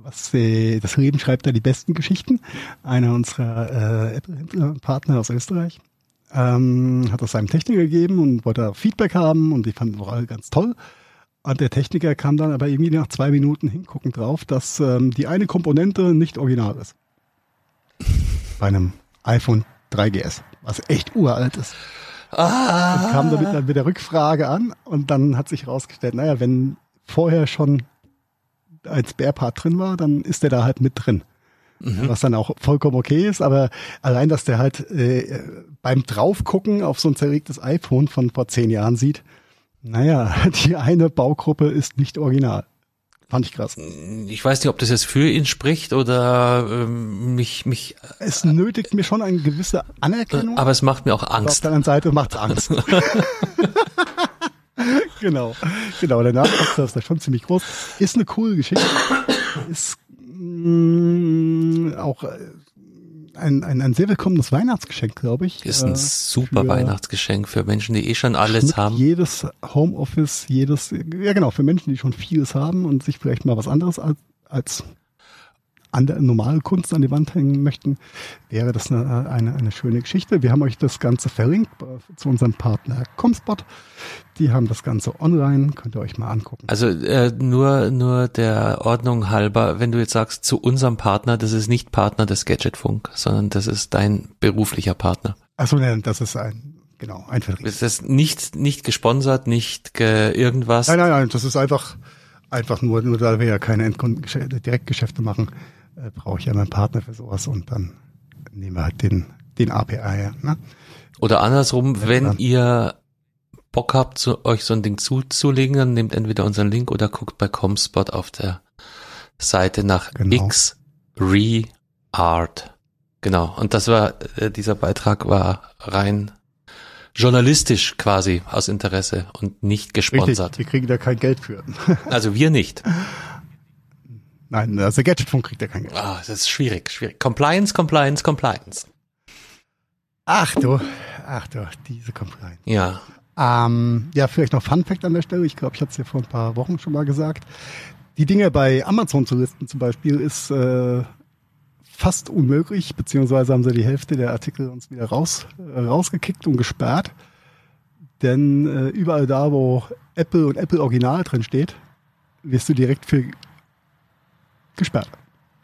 was äh, das Leben schreibt da die besten Geschichten. Einer unserer äh, Apple-Partner aus Österreich ähm, hat das seinem Techniker gegeben und wollte Feedback haben und die fanden auch alle ganz toll. Und der Techniker kam dann aber irgendwie nach zwei Minuten hingucken drauf, dass ähm, die eine Komponente nicht original ist. Bei einem iPhone 3GS, was echt uralt ist. Ah, Und kam damit dann mit der Rückfrage an und dann hat sich herausgestellt, naja, wenn vorher schon ein Spare-Part drin war, dann ist der da halt mit drin. Was dann auch vollkommen okay ist, aber allein, dass der halt äh, beim Draufgucken auf so ein zerlegtes iPhone von vor zehn Jahren sieht, naja, die eine Baugruppe ist nicht original. Fand ich krass. ich weiß nicht, ob das jetzt für ihn spricht oder ähm, mich, mich, Es nötigt mir schon eine gewisse Anerkennung. aber es macht mir auch Aber auf Angst. der anderen Seite macht's Angst. genau, genau. Der Nachwuchs ist da schon ziemlich groß. Ist eine coole Geschichte. Ist mh, auch äh, ein, ein, ein sehr willkommenes Weihnachtsgeschenk, glaube ich. Ist ein Äh, super für- Weihnachtsgeschenk für Menschen, die eh schon alles schmückt haben. Jedes Homeoffice, jedes, ja genau, für Menschen, die schon vieles haben und sich vielleicht mal was anderes als, als an der normalen Kunst an die Wand hängen möchten, wäre das eine, eine, eine schöne Geschichte. Wir haben euch das Ganze verlinkt zu unserem Partner Comspot. Die haben das Ganze online, könnt ihr euch mal angucken. Also äh, nur nur der Ordnung halber, wenn du jetzt sagst zu unserem Partner, das ist nicht Partner des Gadgetfunk, sondern das ist dein beruflicher Partner. Achso, nein, das ist ein, genau, ein Vertrieb. Das ist nicht nicht gesponsert, nicht ge irgendwas. Nein, nein, nein, das ist einfach, einfach nur, nur da wir ja keine Endkundengeschäfte, Direktgeschäfte machen, äh, brauche ich ja meinen Partner für sowas und dann nehmen wir halt den, den API her. Ne? Oder andersrum, wenn klar. ihr Bock habt, zu, euch so ein Ding zuzulegen, dann nehmt entweder unseren Link oder guckt bei Comspot auf der Seite nach Genau. X-Re-Art. Genau. Und das war, äh, dieser Beitrag war rein journalistisch quasi aus Interesse und nicht gesponsert. Richtig, wir kriegen da kein Geld für. Also wir nicht. Nein, also Gadgetfunk kriegt ja kein Geld. Ah, das ist schwierig, schwierig. Compliance, Compliance, Compliance. Ach du, ach du, diese Compliance. Ja. Ähm, ja, vielleicht noch Fun Fact an der Stelle. Ich glaube, ich hatte es ja vor ein paar Wochen schon mal gesagt. Die Dinge bei Amazon zu listen zum Beispiel ist äh, fast unmöglich, beziehungsweise haben sie die Hälfte der Artikel uns wieder raus, äh, rausgekickt und gesperrt. Denn äh, überall da, wo Apple und Apple Original drin steht, wirst du direkt für gesperrt.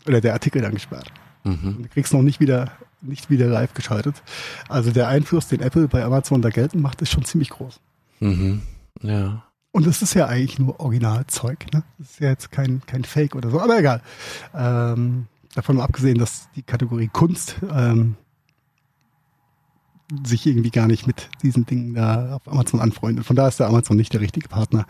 Oder der Artikel dann gesperrt. Mhm. Du kriegst noch nicht wieder, nicht wieder live geschaltet. Also der Einfluss, den Apple bei Amazon da geltend macht, ist schon ziemlich groß. Mhm. Ja. Und es ist ja eigentlich nur Originalzeug. Ne? Das ist ja jetzt kein, kein Fake oder so, aber egal. Ähm, davon mal abgesehen, dass die Kategorie Kunst ähm, sich irgendwie gar nicht mit diesen Dingen da auf Amazon anfreundet. Von da ist der Amazon nicht der richtige Partner.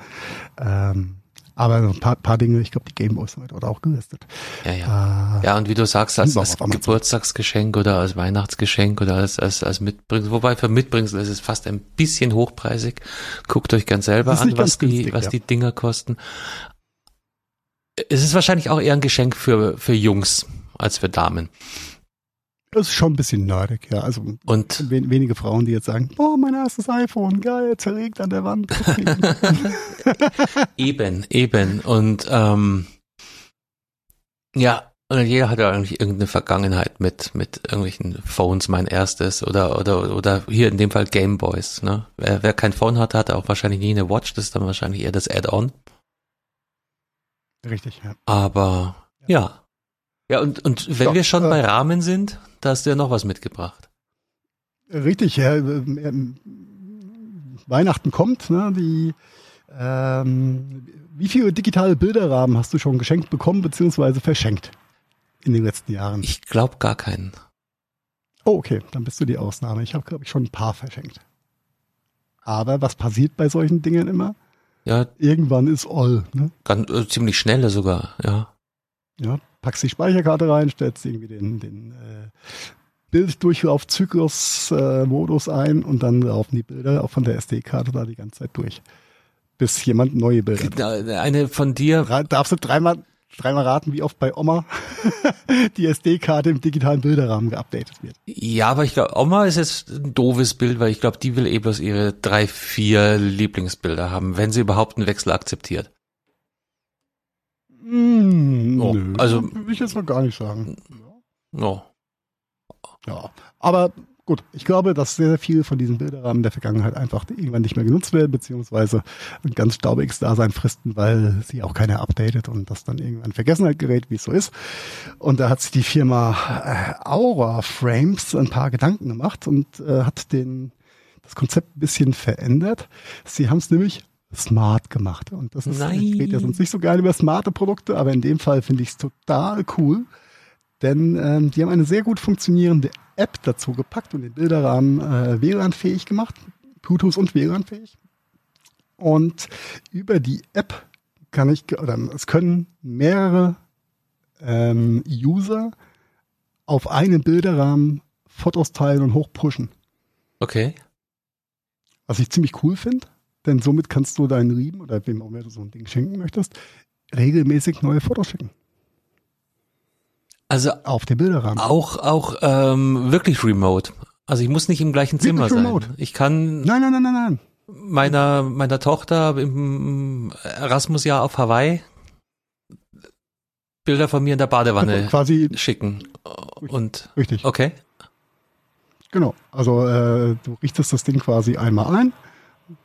Ähm, aber ein paar, paar Dinge, ich glaube, die Gameboys sind dort auch gelistet. Ja, ja. Äh, Ja, und wie du sagst, als, als. Geburtstagsgeschenk oder als Weihnachtsgeschenk oder als, als, als Mitbringsel, wobei für Mitbringsel ist es fast ein bisschen hochpreisig. Guckt euch ganz selber an, was die, günstig, was ja. die Dinger kosten. Es ist wahrscheinlich auch eher ein Geschenk für, für Jungs als für Damen. Das ist schon ein bisschen nerdig, ja. Also Und wen, wenige Frauen, die jetzt sagen, boah, mein erstes iPhone, geil, zerlegt an der Wand. Eben, eben. Und ähm, ja, und jeder hat ja eigentlich irgendeine Vergangenheit mit mit irgendwelchen Phones, mein erstes oder oder oder hier in dem Fall Gameboys. Ne? Wer, wer kein Phone hat, hat auch wahrscheinlich nie eine Watch. Das ist dann wahrscheinlich eher das Add-on. Richtig, ja. Aber ja, ja und und wenn Ja, wir schon äh, bei Rahmen sind, da hast du ja noch was mitgebracht. Richtig, ja. ähm, ähm, Weihnachten kommt, ne? Die ähm, wie viele digitale Bilderrahmen hast du schon geschenkt bekommen beziehungsweise verschenkt in den letzten Jahren? Ich glaube gar keinen. Oh, okay, dann bist du die Ausnahme. Ich habe, glaube ich, schon ein paar verschenkt. Aber was passiert bei solchen Dingen immer? Ja, Irgendwann ist all. Ne? ganz, äh, ziemlich schnell sogar. Ja. Ja, packst die Speicherkarte rein, stellst irgendwie den, den äh, Bilddurchlauf-Zyklus-Modus ein und dann laufen die Bilder auch von der SD-Karte da die ganze Zeit durch. Bis jemand neue Bilder. Da- Eine von dir Darfst du dreimal, dreimal raten, wie oft bei Oma die SD-Karte im digitalen Bilderrahmen geupdatet wird? Ja, aber ich glaube, Oma ist jetzt ein doofes Bild, weil ich glaube, die will eh bloß ihre drei, vier Lieblingsbilder haben, wenn sie überhaupt einen Wechsel akzeptiert. Mm, Oh, nö, also- will ich jetzt mal gar nicht sagen. Oh. Ja, aber gut, ich glaube, dass sehr, sehr viel von diesen Bilderrahmen der Vergangenheit einfach irgendwann nicht mehr genutzt werden, beziehungsweise ein ganz staubiges Dasein fristen, weil sie auch keiner updatet und das dann irgendwann in Vergessenheit gerät, wie es so ist. Und da hat sich die Firma äh, Aura Frames ein paar Gedanken gemacht und äh, hat den, das Konzept ein bisschen verändert. Sie haben es nämlich smart gemacht. Und das ist, Nein. ich rede ja sonst nicht so gerne über smarte Produkte, aber in dem Fall finde ich es total cool. Denn ähm, die haben eine sehr gut funktionierende App dazu gepackt und den Bilderrahmen äh, WLAN-fähig gemacht. Bluetooth und WLAN-fähig. Und über die App kann ich, oder es können mehrere ähm, User auf einen Bilderrahmen Fotos teilen und hochpushen. Okay. Was ich ziemlich cool finde, denn somit kannst du deinen Lieben oder wem auch immer du so ein Ding schenken möchtest, regelmäßig neue Fotos schicken. Also Auf den Bilderrahmen. auch, auch ähm, wirklich remote. Also ich muss nicht im gleichen Zimmer Wirklich sein. remote. Ich kann Nein, nein, nein, nein, nein. meiner, meiner Tochter im Erasmus-Jahr auf Hawaii Bilder von mir in der Badewanne Quasi schicken. Und richtig. okay. Genau. Also äh, du richtest das Ding quasi einmal ein,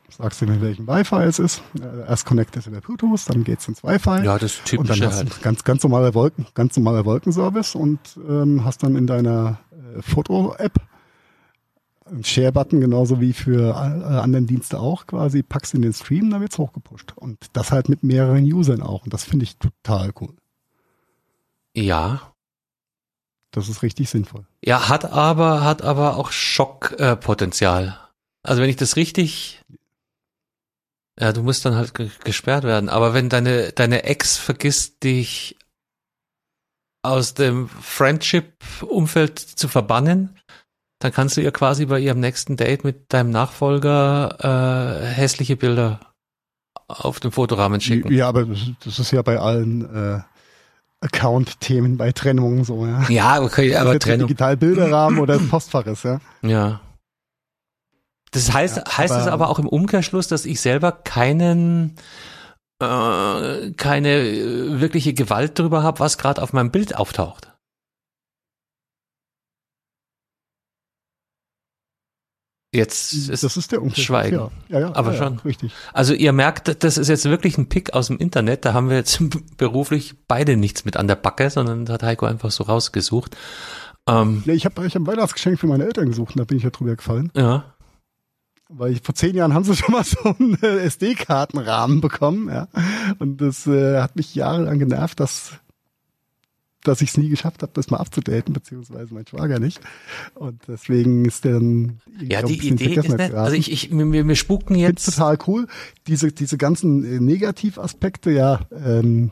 sagst ihm, in welchem Wi-Fi es ist. Äh, erst connectet über Bluetooth, dann geht's ins Wi-Fi. Ja, das und dann typische hast halt. du ganz, ganz normaler Wolken, ganz normaler Wolkenservice und ähm, hast dann in deiner äh, Foto-App einen Share-Button, genauso wie für äh, anderen Dienste auch, quasi packst in den Stream, dann wird's hochgepusht. Und das halt mit mehreren Usern auch. Und das finde ich total cool. Ja. Das ist richtig sinnvoll. Ja, hat aber, hat aber auch Schockpotenzial. Äh. Also wenn ich das richtig, ja, du musst dann halt ge gesperrt werden. Aber wenn deine, deine Ex vergisst, dich aus dem Friendship-Umfeld zu verbannen, dann kannst du ihr quasi bei ihrem nächsten Date mit deinem Nachfolger äh, hässliche Bilder auf dem Fotorahmen schicken. Ja, aber das, ist ja bei allen äh, Account-Themen bei Trennungen so, ja. Ja, okay, aber Trennung. digital Bilderrahmen oder ein Postfach ist, ja. Ja. Das heißt, Ja, heißt es aber- aber auch im Umkehrschluss, dass ich selber keinen äh, keine äh, wirkliche Gewalt darüber habe, was gerade auf meinem Bild auftaucht. Jetzt ist, das ist der Unterschied. Schweigen. Ja, ja, ja Aber ja, schon. Richtig. Also ihr merkt, das ist jetzt wirklich ein Pick aus dem Internet. Da haben wir jetzt beruflich beide nichts mit an der Backe, sondern da hat Heiko einfach so rausgesucht. Ähm, Ja, ich habe ich hab ein Weihnachtsgeschenk für meine Eltern gesucht und da bin ich ja drüber gefallen. ja. Weil ich, vor zehn Jahren haben sie schon mal so einen äh, SD-Kartenrahmen bekommen, ja. Und das äh, hat mich jahrelang genervt, dass dass ich es nie geschafft habe, das mal abzudaten, beziehungsweise mein Schwager nicht. Und deswegen ist der dann Ja, die Idee ist geraten. Also ich, ich, mir, mir spuken Ich jetzt. find's total cool. Diese, diese ganzen äh, Negativaspekte, ja, ähm,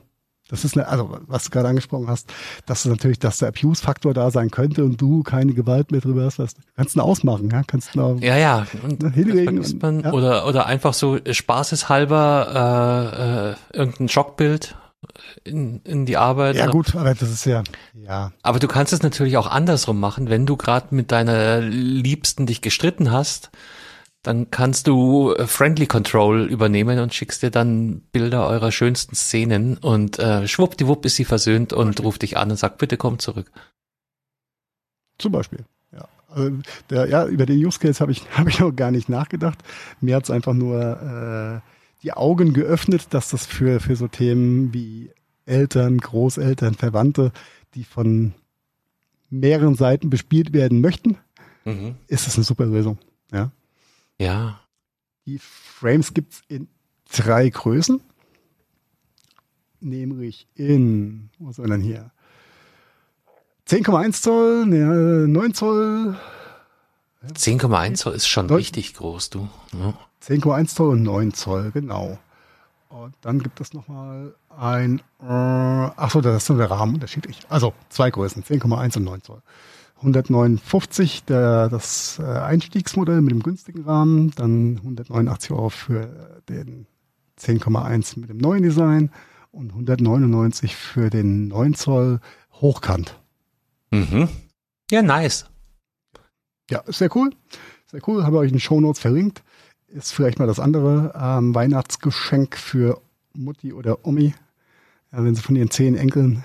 das ist eine, also was du gerade angesprochen hast, dass du natürlich, dass der Abuse-Faktor da sein könnte und du keine Gewalt mehr drüber hast, was, kannst du ihn ausmachen, ja, kannst du ihn, Ja, ja. Und hinlegen und- man. ja. Oder, oder einfach so spaßeshalber äh, äh, irgendein Schockbild in, in die Arbeit. ja gut, aber das ist ja, ja, Aber du kannst es natürlich auch andersrum machen, wenn du gerade mit deiner Liebsten dich gestritten hast, dann kannst du äh, Friendly Control übernehmen und schickst dir dann Bilder eurer schönsten Szenen und äh, schwuppdiwupp ist sie versöhnt und ruft dich an und sagt, bitte komm zurück. zum Beispiel. Ja, also der, ja über den Use Case habe ich, habe ich noch gar nicht nachgedacht. Mir hat's einfach nur äh, die Augen geöffnet, dass das für, für so Themen wie Eltern, Großeltern, Verwandte, die von mehreren Seiten bespielt werden möchten, ist es eine super Lösung. Ja. Ja, Die Frames gibt's in drei Größen. Nämlich in, ist er denn hier? 10,1 Zoll, ne, 9 Zoll, 10,1 Zoll ist schon Neun- richtig groß, du. Ja. 10,1 Zoll und 9 Zoll, genau. Und dann gibt es nochmal ein, äh, ach so, das ist nur der Rahmen unterschiedlich. Also zwei Größen, 10,1 und 9 Zoll. 159 der, das äh, Einstiegsmodell mit dem günstigen Rahmen, dann 189 Euro für den 10,1 mit dem neuen Design und 199 für den 9 Zoll hochkant. Mhm. Ja, nice. Ja, ist sehr cool. Sehr cool. Habe euch in den Shownotes verlinkt. Ist vielleicht mal das andere ähm, Weihnachtsgeschenk für Mutti oder Omi. Ja, wenn sie von ihren zehn Enkeln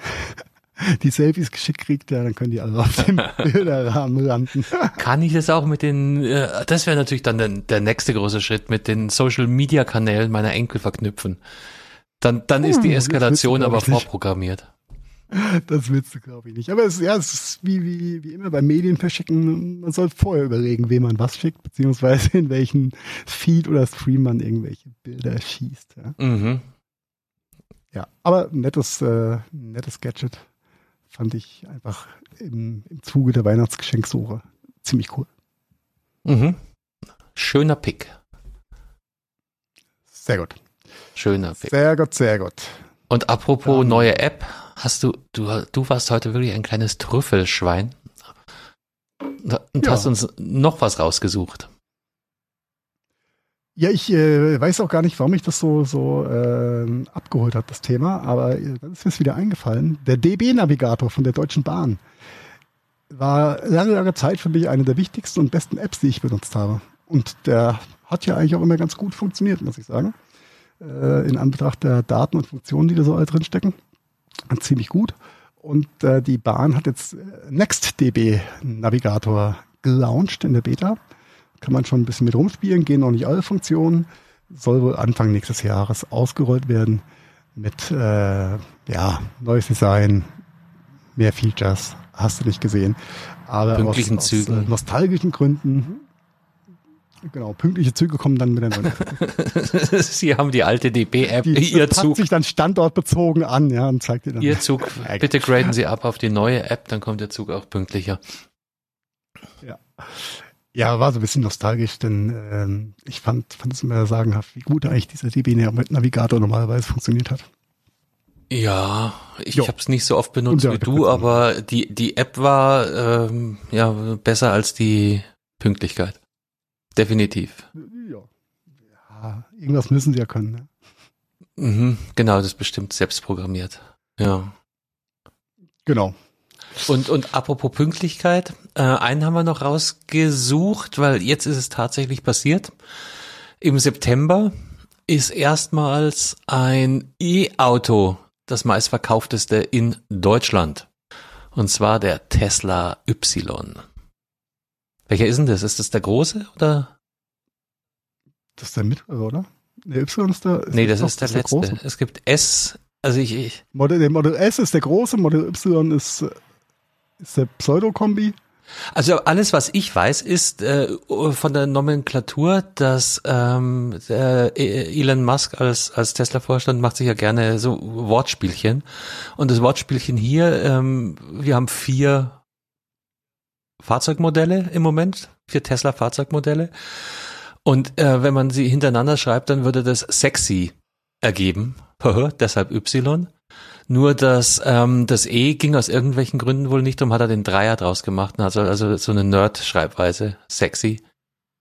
die Selfies geschickt kriegt, ja, dann können die alle auf dem Bilderrahmen landen. Kann ich das auch mit den, äh, das wäre natürlich dann der, der nächste große Schritt, mit den Social Media Kanälen meiner Enkel verknüpfen. Dann, dann ist die Hm, du, Eskalation aber vorprogrammiert. Das willst du, glaube ich, nicht. Aber es, ja, es ist wie, wie, wie immer bei Medien verschicken. Man soll vorher überlegen, wem man was schickt, beziehungsweise in welchen Feed oder Stream man irgendwelche Bilder schießt. Ja. Mhm. Ja, aber nettes, äh, nettes Gadget fand ich einfach im, im Zuge der Weihnachtsgeschenksuche ziemlich cool. Mhm. Schöner Pick. Sehr gut. Schöner Pick. Sehr gut, sehr gut. Und apropos Dann- neue App, hast du, du, du warst heute wirklich ein kleines Trüffelschwein und Ja. hast uns noch was rausgesucht. Ja, ich äh, weiß auch gar nicht, warum mich das so, so ähm, abgeholt hat, das Thema, aber äh, dann ist mir wieder eingefallen. Der DB-Navigator von der Deutschen Bahn war lange, lange Zeit für mich eine der wichtigsten und besten Apps, die ich benutzt habe. Und der hat ja eigentlich auch immer ganz gut funktioniert, muss ich sagen. Äh, in Anbetracht der Daten und Funktionen, die da so alle drinstecken. Ziemlich gut. Und äh, die Bahn hat jetzt äh, NextDB Navigator gelauncht in der Beta. Kann man schon ein bisschen mit rumspielen, gehen noch nicht alle Funktionen. Soll wohl Anfang nächstes Jahres ausgerollt werden mit äh, ja, neues Design, mehr Features, hast du nicht gesehen. Aber Pünktlichen aus, Zügen. Aus, äh, nostalgischen Gründen. Genau, pünktliche Züge kommen dann mit der neuen. Sie haben die alte DB-App, ihr Zug, sich dann standortbezogen an, ja, und zeigt dir dann. ihr Zug, bitte graden Sie ab auf die neue App, dann kommt der Zug auch pünktlicher. Ja, war so ein bisschen nostalgisch, denn ähm, ich fand, fand es immer sagenhaft, wie gut eigentlich dieser DB-Navigator normalerweise funktioniert hat. Ja, ich habe es nicht so oft benutzt ja, wie du, aber die, die App war ähm, ja besser als die Pünktlichkeit. Definitiv. Ja. ja, irgendwas müssen sie ja können. Ne? Mhm, genau, das ist bestimmt selbst programmiert. Ja. Genau. Und, und apropos Pünktlichkeit, äh, einen haben wir noch rausgesucht, weil jetzt ist es tatsächlich passiert. Im September ist erstmals ein E-Auto das meistverkaufteste in Deutschland. Und zwar der Tesla Y. Welcher ist denn das? Ist das der große oder? Das ist der mittlere, oder? Der Y ist der. Ist nee, das, ist der das letzte. große. es gibt S, also ich, ich Model, der Model S ist der große, Model Y ist, ist der Pseudo-Kombi. Also alles, was ich weiß, ist äh, von der Nomenklatur, dass ähm, der Elon Musk als, als Tesla-Vorstand macht sich ja gerne so Wortspielchen. Und das Wortspielchen hier, ähm, wir haben vier Fahrzeugmodelle im Moment, vier Tesla-Fahrzeugmodelle. Und äh, wenn man sie hintereinander schreibt, dann würde das sexy ergeben. Deshalb Y. Nur dass ähm, das E ging aus irgendwelchen Gründen wohl nicht, darum hat er den Dreier draus gemacht. Also, also so eine Nerd-Schreibweise. Sexy.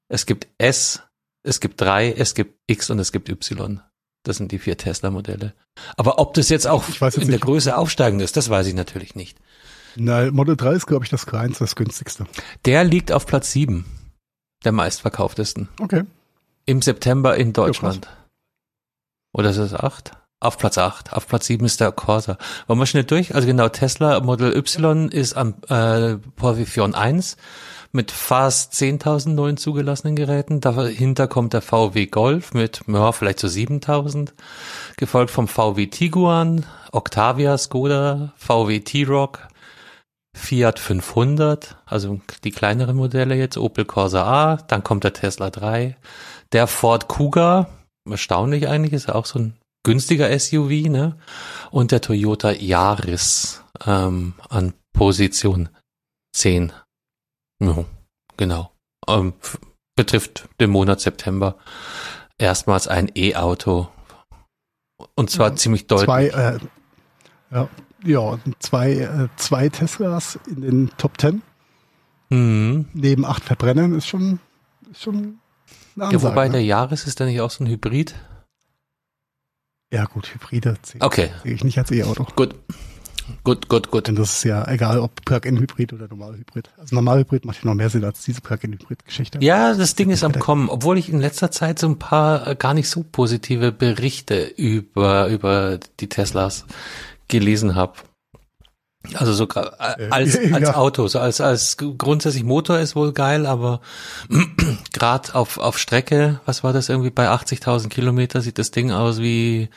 Es gibt S, es gibt drei, es gibt X und es gibt Y. Das sind die vier Tesla-Modelle. Aber ob das jetzt auch jetzt in der nicht. Größe aufsteigend ist, das weiß ich natürlich nicht. Nein, Model 3 ist, glaube ich, das kleinste, das günstigste. Der liegt auf Platz sieben der meistverkauftesten. Okay. Im September in Deutschland. Oder ist es acht? Auf Platz acht. Auf Platz sieben ist der Corsa. Wollen wir schnell durch? Also genau, Tesla Model Y ist am äh, Position 1 mit fast 10.000 neuen zugelassenen Geräten. Dahinter kommt der VW Golf mit ja, vielleicht so 7.000. Gefolgt vom VW Tiguan, Octavia, Skoda, VW T-Roc, Fiat 500, also die kleineren Modelle jetzt, Opel Corsa A, dann kommt der Tesla 3, der Ford Kuga, erstaunlich eigentlich, ist ja auch so ein günstiger SUV, ne? Und der Toyota Yaris ähm, an Position 10. Ja, genau. Ähm, betrifft den Monat September erstmals ein E-Auto. Und zwar Ja, ziemlich deutlich. Zwei, äh, ja, ja, zwei, äh, zwei Teslas in den Top 10 Mhm. neben acht Verbrennern ist schon, ist schon eine Ja, Ansage. wobei ne? der Yaris ist dann nicht auch so ein Hybrid. Ja gut, Hybride sehe Okay, ich nicht als E-Auto. gut. Gut, gut, gut. Denn das ist ja egal, ob Plug-in-Hybrid oder Normalhybrid. Also Normalhybrid macht ja noch mehr Sinn als diese Plug-in-Hybrid-Geschichte. Ja, das Ding ist am Kommen, obwohl ich in letzter Zeit so ein paar äh, gar nicht so positive Berichte über, über die Teslas gelesen habe. Also so äh, als, als ja. Auto, so als, als grundsätzlich Motor ist wohl geil, aber gerade auf, auf Strecke, was war das irgendwie bei 80.000 Kilometer, sieht das Ding aus wie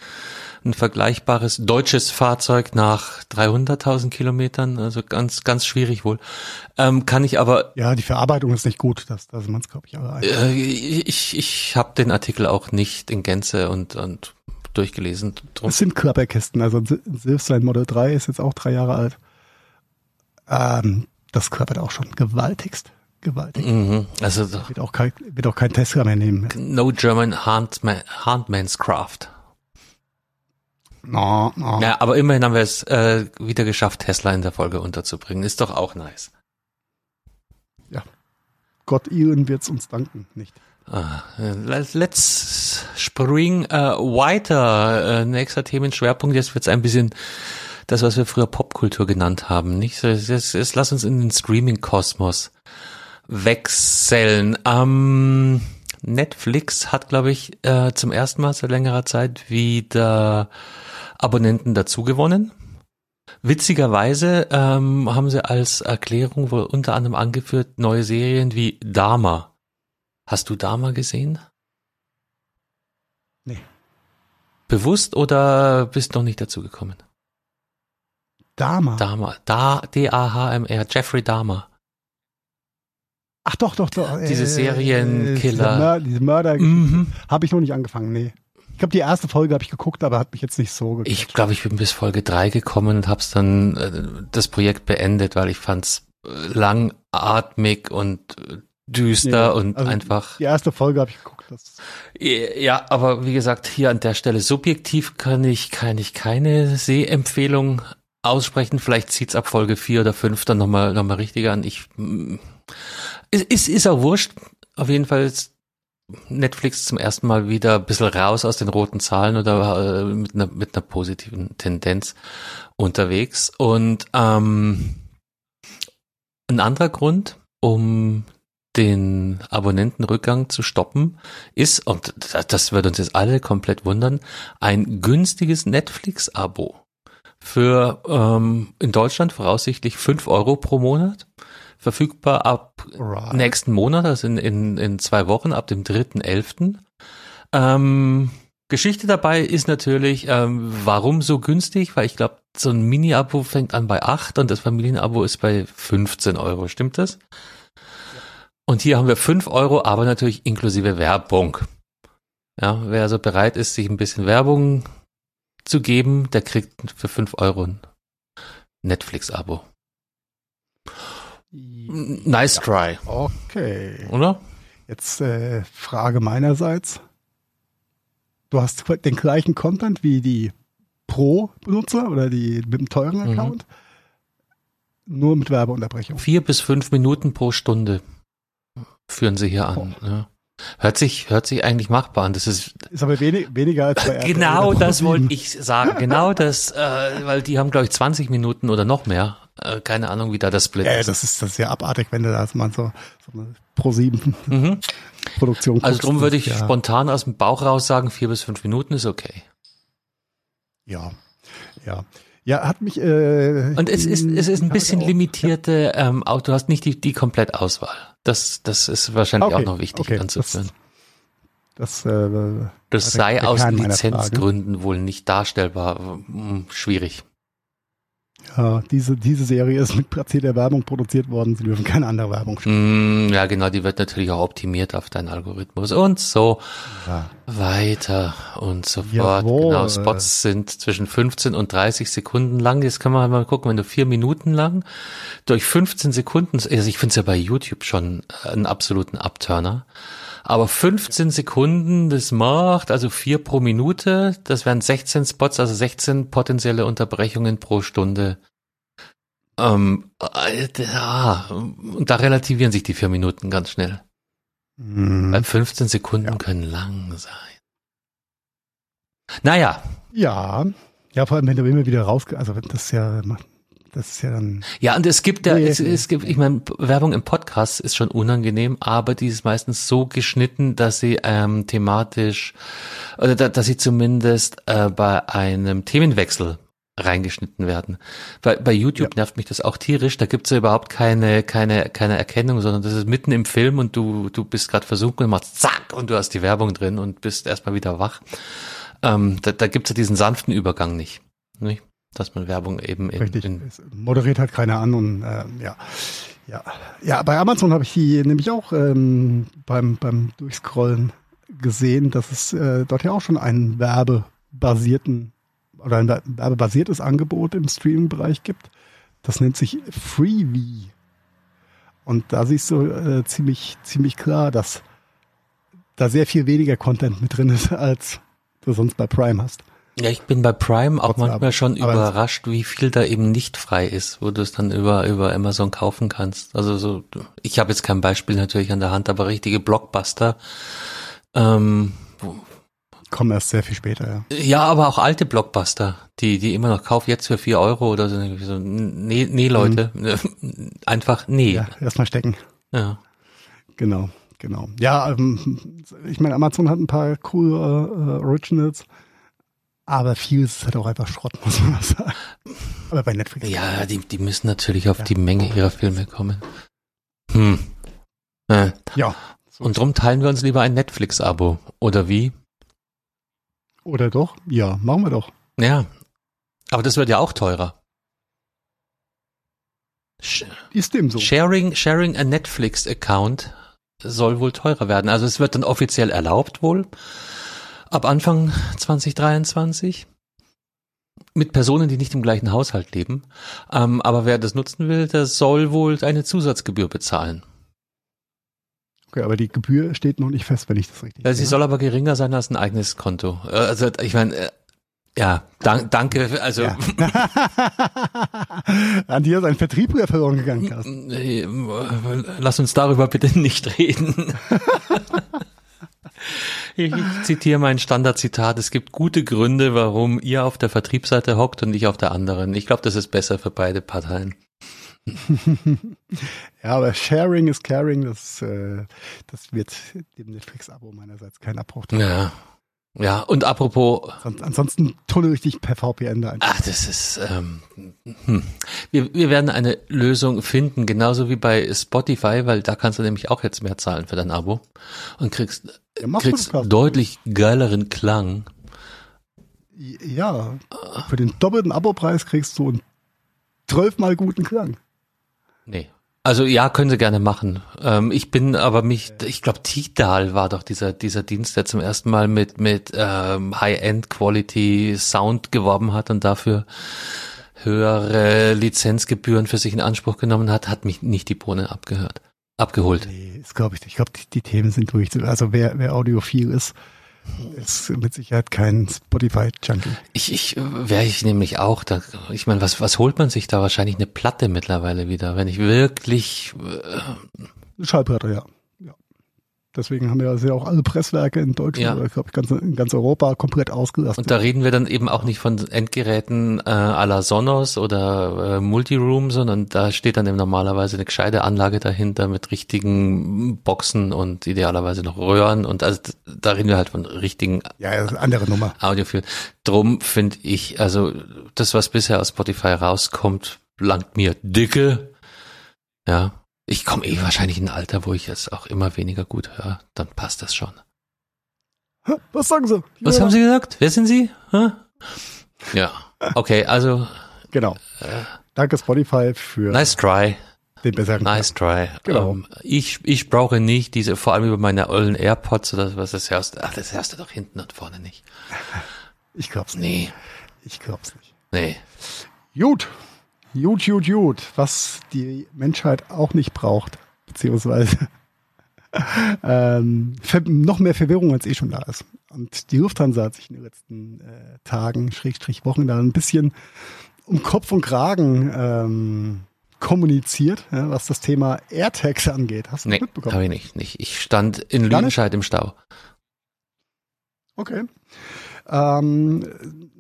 ein vergleichbares deutsches Fahrzeug nach 300.000 Kilometern, also ganz, ganz schwierig wohl. Ähm, kann ich aber Ja, die Verarbeitung ist nicht gut, das, da sind wir uns, glaube ich, einig. äh, ich ich habe den Artikel auch nicht in Gänze und, und durchgelesen. Drum. Es sind Körperkästen, also ein Sil- ein Silvstein Model 3 ist jetzt auch drei Jahre alt. Ähm, das körpert auch schon gewaltigst. Gewaltig. Mhm. Also so, Wird auch kein, wird auch kein Tesla mehr nehmen. no German Handman, Handman's Craft. No, no. Ja, aber immerhin haben wir es äh, wieder geschafft, Tesla in der Folge unterzubringen. Ist doch auch nice. Gott, Elon wird's uns danken, nicht? Ah, äh, let's- spring äh, weiter. Äh, nächster Themenschwerpunkt. Jetzt wird's ein bisschen das, was wir früher Popkultur genannt haben. Nicht? So, Jetzt, jetzt, lass uns in den Streaming-Kosmos wechseln. Ähm, Netflix hat, glaube ich, äh, zum ersten Mal seit längerer Zeit wieder Abonnenten dazugewonnen. Witzigerweise ähm, haben sie als Erklärung wohl unter anderem angeführt neue Serien wie Dama. Hast du Dama gesehen? Nee. Bewusst oder bist noch nicht dazu gekommen? Dama. Dama, da, D-A-H-M-R, Jeffrey Dahmer. Ach doch, doch, doch. Diese Serienkiller. Diese, Mör diese Mörder Mhm. habe ich noch nicht angefangen, nee. Ich glaube, die erste Folge habe ich geguckt, aber hat mich jetzt nicht so gekriegt. Ich glaube, ich bin bis Folge drei gekommen und hab's dann äh, das Projekt beendet, weil ich fand's äh, langatmig und äh, düster Nee, und also einfach. Die erste Folge habe ich geguckt. Das, Ja, aber wie gesagt, hier an der Stelle subjektiv kann ich, kann ich keine Sehempfehlung aussprechen. Vielleicht zieht's ab Folge vier oder fünf dann nochmal, noch mal richtig an. Ich, ist, ist, ist auch wurscht. Auf jeden Fall ist Netflix zum ersten Mal wieder ein bisschen raus aus den roten Zahlen oder äh, mit einer, mit einer positiven Tendenz unterwegs. Und ähm, ein anderer Grund, um den Abonnentenrückgang zu stoppen, ist, und das- wird uns jetzt alle komplett wundern, ein günstiges Netflix-Abo für ähm, in Deutschland voraussichtlich fünf Euro pro Monat verfügbar ab Right. nächsten Monat, also in, in, in zwei Wochen, ab dem 3.11. Ähm, Geschichte dabei ist natürlich, ähm, warum so günstig? Weil ich glaube, so ein Mini-Abo fängt an bei 8 und das Familienabo ist bei 15 Euro. Stimmt das? Und hier haben wir 5 Euro, aber natürlich inklusive Werbung. Ja, wer also bereit ist, sich ein bisschen Werbung zu geben, der kriegt für 5 Euro ein Netflix-Abo. Nice try, Okay. oder? Jetzt äh, Frage meinerseits. Du hast den gleichen Content wie die Pro-Benutzer oder die mit dem teuren Mhm. Account, nur mit Werbeunterbrechung. Vier bis fünf Minuten pro Stunde führen sie hier an. Ja. Hört sich, hört sich eigentlich machbar an. Das ist Ist aber wenig, weniger als bei RTL genau das wollte ich sagen. Genau das, äh, weil die haben glaube ich 20 Minuten oder noch mehr. Äh, keine Ahnung, wie da das Split Ja, ja, ist. das ist das ist ja abartig, wenn du da mal so, so eine Pro-7-Produktion Mhm. Also drum würde ich ja, spontan aus dem Bauch raus sagen, vier bis fünf Minuten ist okay. Ja, ja. Ja, hat mich. Äh, Und es ist, es ist ein bisschen limitierte, ähm, Auto, du hast nicht die, die Komplettauswahl. Das, das ist wahrscheinlich Okay, auch noch wichtig okay, anzuführen. Das, äh, Das sei aus Lizenzgründen wohl nicht darstellbar. Hm, Schwierig. Ja, diese, diese Serie ist mit platziert Werbung produziert worden. Sie dürfen keine andere Werbung spielen. Mm, Ja, genau, die wird natürlich auch optimiert auf deinen Algorithmus und so Ja. weiter und so fort. Jawohl. Genau, Spots sind zwischen 15 und 30 Sekunden lang. Jetzt können wir mal gucken, wenn du vier Minuten lang durch 15 Sekunden, also ich finde es ja bei YouTube schon einen absoluten Upturner. Aber 15 Sekunden, das macht also vier pro Minute, das wären 16 Spots, also 16 potenzielle Unterbrechungen pro Stunde. Ähm, äh, ja, und da relativieren sich die vier Minuten ganz schnell. Mhm. Weil 15 Sekunden Ja. können lang sein. Naja, Ja, ja, vor allem wenn du immer wieder raus, also das ist ja, das ist ja dann, ja, und es gibt ja, es, es gibt, ich meine, Werbung im Podcast ist schon unangenehm, aber die ist meistens so geschnitten, dass sie ähm, thematisch, oder da, dass sie zumindest äh, bei einem Themenwechsel reingeschnitten werden. Bei, bei YouTube nervt mich das auch tierisch, da gibt's ja überhaupt keine, keine, keine Erkennung, sondern das ist mitten im Film und du, du bist gerade versunken und machst zack und du hast die Werbung drin und bist erstmal wieder wach. Ähm, da, da gibt's ja diesen sanften Übergang nicht. nicht? Dass man Werbung eben in, richtig, in moderiert halt keiner an und äh, ja. Ja, ja, bei Amazon habe ich die nämlich auch ähm, beim, beim Durchscrollen gesehen, dass es äh, dort ja auch schon einen werbebasierten oder ein werbebasiertes Angebot im Streaming-Bereich gibt. Das nennt sich Freebie. Und da siehst du äh, ziemlich, ziemlich klar, dass da sehr viel weniger Content mit drin ist, als du sonst bei Prime hast. Ja, ich bin bei Prime auch manchmal schon überrascht, wie viel da eben nicht frei ist, wo du es dann über über Amazon kaufen kannst. Also so, ich habe jetzt kein Beispiel natürlich an der Hand, aber richtige Blockbuster. Ähm, Kommen erst sehr viel später, ja. ja, aber auch alte Blockbuster, die die immer noch kauf jetzt für vier Euro oder so. so nee, nee, Leute, einfach nee. Ja, erstmal stecken. Ja. Genau, genau. Ja, ähm, ich meine, Amazon hat ein paar coole äh, Originals, aber viel ist halt auch einfach Schrott, muss man mal sagen. Aber bei Netflix. Ja, die, die müssen natürlich auf Ja. die Menge ihrer Filme kommen. Hm. Äh. Ja. So Und drum teilen wir uns lieber ein Netflix-Abo. Oder wie? Oder doch? Ja, machen wir doch. Ja. Aber das wird ja auch teurer. Sh Ist dem so. Sharing, sharing a Netflix-Account soll wohl teurer werden. Also es wird dann offiziell erlaubt wohl. Ab Anfang 2023. Mit Personen, die nicht im gleichen Haushalt leben. Ähm, aber wer das nutzen will, der soll wohl eine Zusatzgebühr bezahlen. Okay, aber die Gebühr steht noch nicht fest, wenn ich das richtig sie sehe. soll aber geringer sein als ein eigenes Konto. Äh, Also ich meine, äh, ja, dank, danke. Also Ja. An dir ist ein Vertriebler verloren gegangen, Carsten. äh, lass uns darüber bitte nicht reden. Ich, zitiere mein Standardzitat. Es gibt gute Gründe, warum ihr auf der Vertriebsseite hockt und ich auf der anderen. Ich glaube, das ist besser für beide Parteien. Ja, aber Sharing is Caring, das, äh, das wird dem Netflix-Abo meinerseits kein Abbruch tun. Ja. Ja, und apropos. Ansonsten tunnel ich dich per VPN da einfach. Ach, das ist. Ähm, hm. wir, wir werden eine Lösung finden, genauso wie bei Spotify, weil da kannst du nämlich auch jetzt mehr zahlen für dein Abo und kriegst, ja, kriegst deutlich geileren Klang. Ja, für den doppelten Abopreis kriegst du einen zwölfmal guten Klang. Nee, also ja, können Sie gerne machen. Ähm, ich bin aber mich, ich glaube, Tidal war doch dieser dieser Dienst, der zum ersten Mal mit mit ähm, High-End Quality Sound geworben hat und dafür höhere Lizenzgebühren für sich in Anspruch genommen hat, hat mich nicht die Bohne abgehört, abgeholt. Nee, das glaube ich nicht. Ich glaube, die, die Themen sind durch. Also wer wer audiophil ist, ist mit Sicherheit kein Spotify-Junkie. Ich, ich wäre ich nämlich auch. Da, ich meine, was, was holt man sich da? Wahrscheinlich eine Platte mittlerweile wieder, wenn ich wirklich. Äh, Schallplatte, ja. Deswegen haben wir ja auch alle Presswerke in Deutschland ja. oder glaube ich ganz, in ganz Europa komplett ausgelassen. Und da reden wir dann eben auch nicht von Endgeräten äh, à la Sonos oder äh, Multiroom, sondern da steht dann eben normalerweise eine gescheite Anlage dahinter mit richtigen Boxen und idealerweise noch Röhren und also da reden wir halt von richtigen ja, andere Nummer. Audiophil. Drum finde ich, also das, was bisher aus Spotify rauskommt, langt mir dicke. Ja, ich komme eh wahrscheinlich in ein Alter, wo ich jetzt auch immer weniger gut höre. Dann passt das schon. Was sagen Sie? Was haben Sie gesagt? Wer sind Sie? Ja, okay, also. Genau. Äh, Danke Spotify für. Nice try. Den besseren. Nice try. Genau. Um, ähm, ich, ich brauche nicht diese, vor allem über meine ollen AirPods oder was, das hörst ach, das hörst du doch hinten und vorne nicht. Ich glaub's nicht. Nee. Ich glaub's nicht. Nee. Gut. Gut, gut, gut. Was die Menschheit auch nicht braucht, beziehungsweise ähm, noch mehr Verwirrung als eh schon da ist. Und die Lufthansa hat sich in den letzten äh, Tagen, Schrägstrich Wochen da ein bisschen um Kopf und Kragen ähm, kommuniziert, ja, was das Thema AirTags angeht. Hast du nee, mitbekommen? Habe ich nicht, nicht. Ich stand in Lüdenscheid im Stau. Okay. Ähm,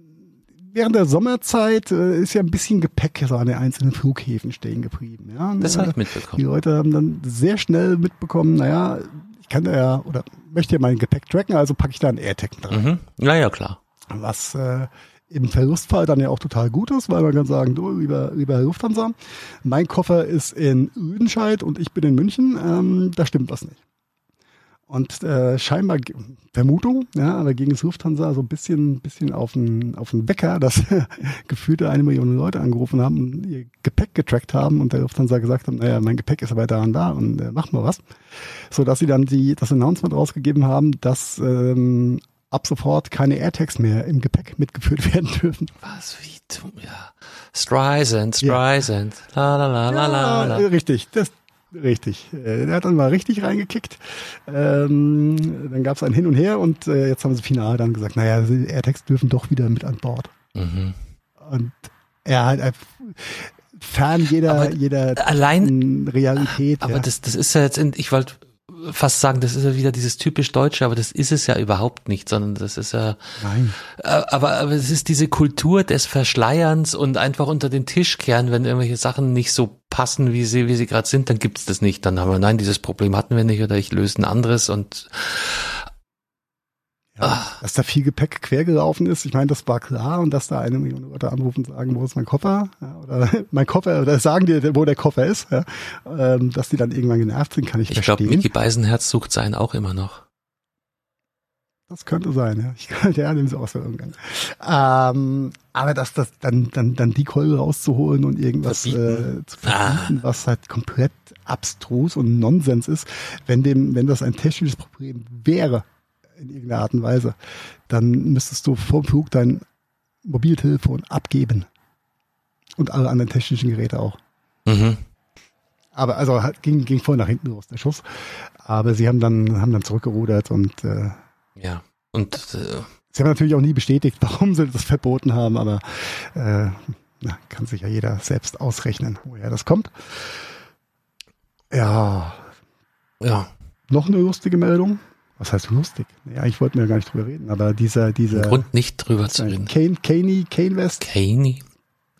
während der Sommerzeit äh, ist ja ein bisschen Gepäck so an den einzelnen Flughäfen stehen geblieben. Ja? Das habe ich mitbekommen. Die Leute haben dann sehr schnell mitbekommen, naja, ich kann ja oder möchte ja mein Gepäck tracken, also packe ich da ein AirTag dran. Mhm. Ja, ja, klar. Was äh, im Verlustfall dann ja auch total gut ist, weil man kann sagen, du, lieber, lieber Lufthansa, mein Koffer ist in Lüdenscheid und ich bin in München, ähm, da stimmt was nicht. Und äh, scheinbar, Vermutung, ja, aber gegen das Lufthansa so ein bisschen, bisschen auf den, auf den Wecker, dass gefühlte eine Million Leute angerufen haben und ihr Gepäck getrackt haben und der Lufthansa gesagt hat, naja, mein Gepäck ist aber da und da und äh, mach mal was. So dass sie dann die, das Announcement rausgegeben haben, dass ähm, ab sofort keine AirTags mehr im Gepäck mitgeführt werden dürfen. Was, wie dumm, ja. Streisand, Streisand, ja. la la la la la. Ja, richtig, das, Richtig. Äh, der hat dann mal richtig reingekickt. Ähm, dann gab es ein Hin und Her und äh, jetzt haben sie final dann gesagt, naja, AirTags dürfen doch wieder mit an Bord. Mhm. Und er halt fern jeder, aber jeder allein, Realität. Aber ja. das, das ist ja jetzt, in, ich wollte fast sagen, das ist ja wieder dieses typisch Deutsche, aber das ist es ja überhaupt nicht, sondern das ist ja. Nein. Äh, aber, aber es ist diese Kultur des Verschleierns und einfach unter den Tisch kehren, wenn irgendwelche Sachen nicht so passen, wie sie, wie sie gerade sind, dann gibt's das nicht. Dann haben wir, nein, dieses Problem hatten wir nicht oder ich löse ein anderes und ja, ah. dass da viel Gepäck quergelaufen ist, ich meine, das war klar und dass da eine Million Leute anrufen und sagen, wo ist mein Koffer? Ja, oder mein Koffer, oder sagen dir, wo der Koffer ist, ja, ähm, dass die dann irgendwann genervt sind, kann ich, ich verstehen. Ich glaube, Micky Beisenherz sucht seinen auch immer noch. Das könnte sein, ja. Ich kann ja dem so aus irgendwann. Ähm, aber dass das dann dann dann die Keule rauszuholen und irgendwas äh, zu verbieten, ah. was halt komplett abstrus und Nonsens ist, wenn dem wenn das ein technisches Problem wäre, in irgendeiner Art und Weise, dann müsstest du vor dem Flug dein Mobiltelefon abgeben. Und alle anderen technischen Geräte auch. Mhm. Aber also ging, ging voll nach hinten los, der Schuss. Aber sie haben dann, haben dann zurückgerudert und äh, ja. Und äh, sie haben natürlich auch nie bestätigt, warum sie das verboten haben, aber äh, na, kann sich ja jeder selbst ausrechnen, woher das kommt. Ja. Ja. Noch eine lustige Meldung was heißt lustig? Ja, ich wollte mir gar nicht drüber reden, aber dieser, dieser. Grund nicht drüber zu reden. Kane, Kane, Kane West. Kane.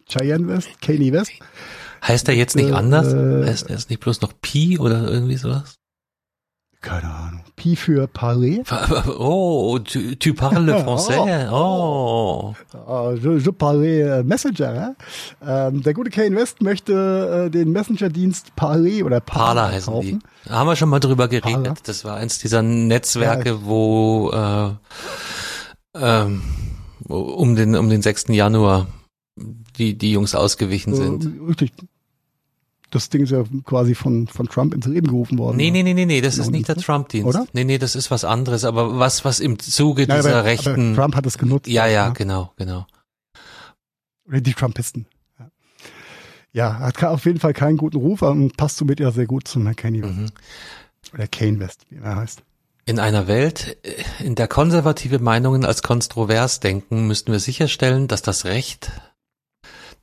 Cheyenne West, Kane West. Heißt er jetzt nicht äh, anders? Heißt er jetzt nicht bloß noch Pi oder irgendwie sowas? Keine Ahnung. Pi für Parler. Oh, tu, tu parles français. Oh. oh. Je, je parle Messenger. Ja? Ähm, der gute Kane West möchte äh, den Messenger-Dienst Parler oder Parler, Parler heißen kaufen. die. Da haben wir schon mal drüber geredet. Parler. Das war eins dieser Netzwerke, ja. wo äh, ähm, um den um den 6. Januar die die Jungs ausgewichen sind. Richtig das Ding ist ja quasi von, von Trump ins Leben gerufen worden. Nee, nee, nee, nee, nee, das ist nicht der Trump-Dienst. Oder? Nee, nee, das ist was anderes, aber was, was im Zuge Nein, dieser aber, rechten. Aber Trump hat es genutzt. Ja, ja, ja, genau, genau. Oder die Trumpisten. Ja. ja, hat auf jeden Fall keinen guten Ruf, aber passt somit ja sehr gut zum Kanye West. Mhm. Oder Kane West, wie er heißt. In einer Welt, in der konservative Meinungen als kontrovers denken, müssten wir sicherstellen, dass das Recht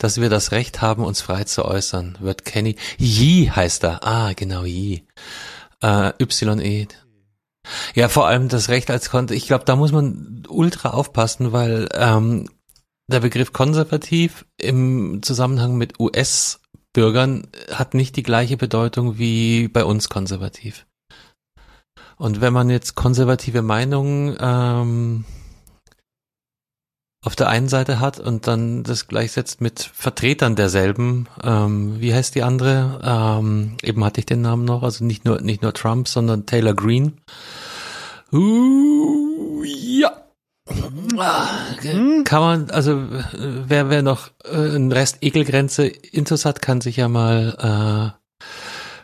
dass wir das Recht haben, uns frei zu äußern, wird Kenny, Yi heißt er, ah, genau, Yi, äh, Y-E. Ja, vor allem das Recht als Kon ich glaube, da muss man ultra aufpassen, weil ähm, der Begriff konservativ im Zusammenhang mit US-Bürgern hat nicht die gleiche Bedeutung wie bei uns konservativ. Und wenn man jetzt konservative Meinungen ähm, auf der einen Seite hat und dann das gleichsetzt mit Vertretern derselben. Ähm, wie heißt die andere? Ähm, eben hatte ich den Namen noch, also nicht nur nicht nur Trump, sondern Taylor Green. Uh, ja. Mhm. Kann man, also wer, wer noch äh, einen Rest Ekelgrenze Intus hat, kann sich ja mal äh,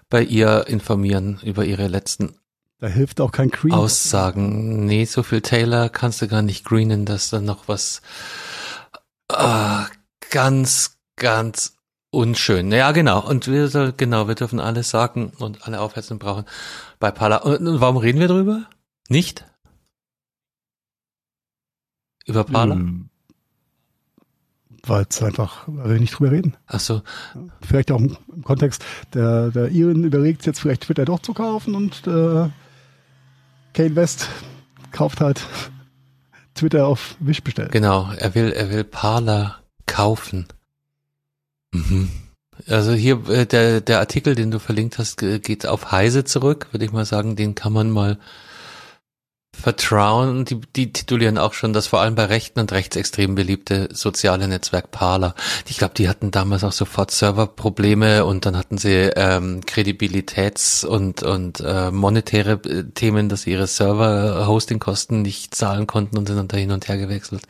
bei ihr informieren über ihre letzten da hilft auch kein Green. Aussagen. Nee, so viel Taylor kannst du gar nicht greenen, dass da noch was äh, ganz, ganz unschön. Ja, genau. Und wir genau, wir dürfen alles sagen und alle Aufhetzung brauchen bei Pala. Und warum reden wir drüber? Nicht? Über Pala? Hm. Weil es einfach, weil wir nicht drüber reden. Ach so. Vielleicht auch im, Kontext, der, der Iren überlegt jetzt vielleicht Twitter doch zu kaufen und äh, Kane West kauft halt Twitter auf Wish bestellt. Genau, er will, er will Parler kaufen. Mhm. Also hier, äh, der, der Artikel, den du verlinkt hast, geht auf Heise zurück, würde ich mal sagen, den kann man mal Vertrauen, die, die titulieren auch schon das vor allem bei Rechten und Rechtsextremen beliebte soziale Netzwerk Parler. Ich glaube, die hatten damals auch sofort Serverprobleme und dann hatten sie ähm, Kredibilitäts- und, und äh, monetäre äh, Themen, dass sie ihre Server-Hosting-Kosten nicht zahlen konnten und sind dann da hin und her gewechselt.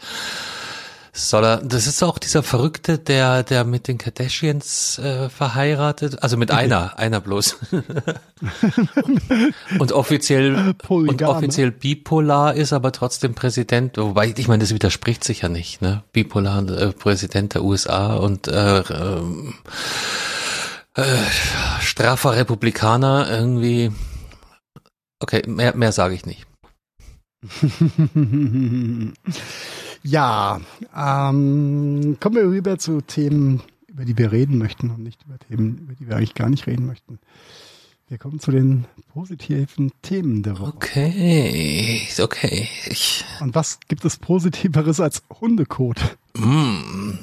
Soll er, das ist auch dieser Verrückte, der, der mit den Kardashians äh, verheiratet, also mit einer, einer bloß. und offiziell Polygam, und offiziell bipolar ist, aber trotzdem Präsident, wobei ich meine, das widerspricht sich ja nicht, ne? Bipolar äh, Präsident der USA und äh, äh, äh, straffer Republikaner irgendwie. Okay, mehr, mehr sage ich nicht. Ja, ähm, kommen wir rüber zu Themen, über die wir reden möchten und nicht über Themen, über die wir eigentlich gar nicht reden möchten. Wir kommen zu den positiven Themen der Woche. Okay, okay. Ich und was gibt es Positiveres als Hundekot? Mm.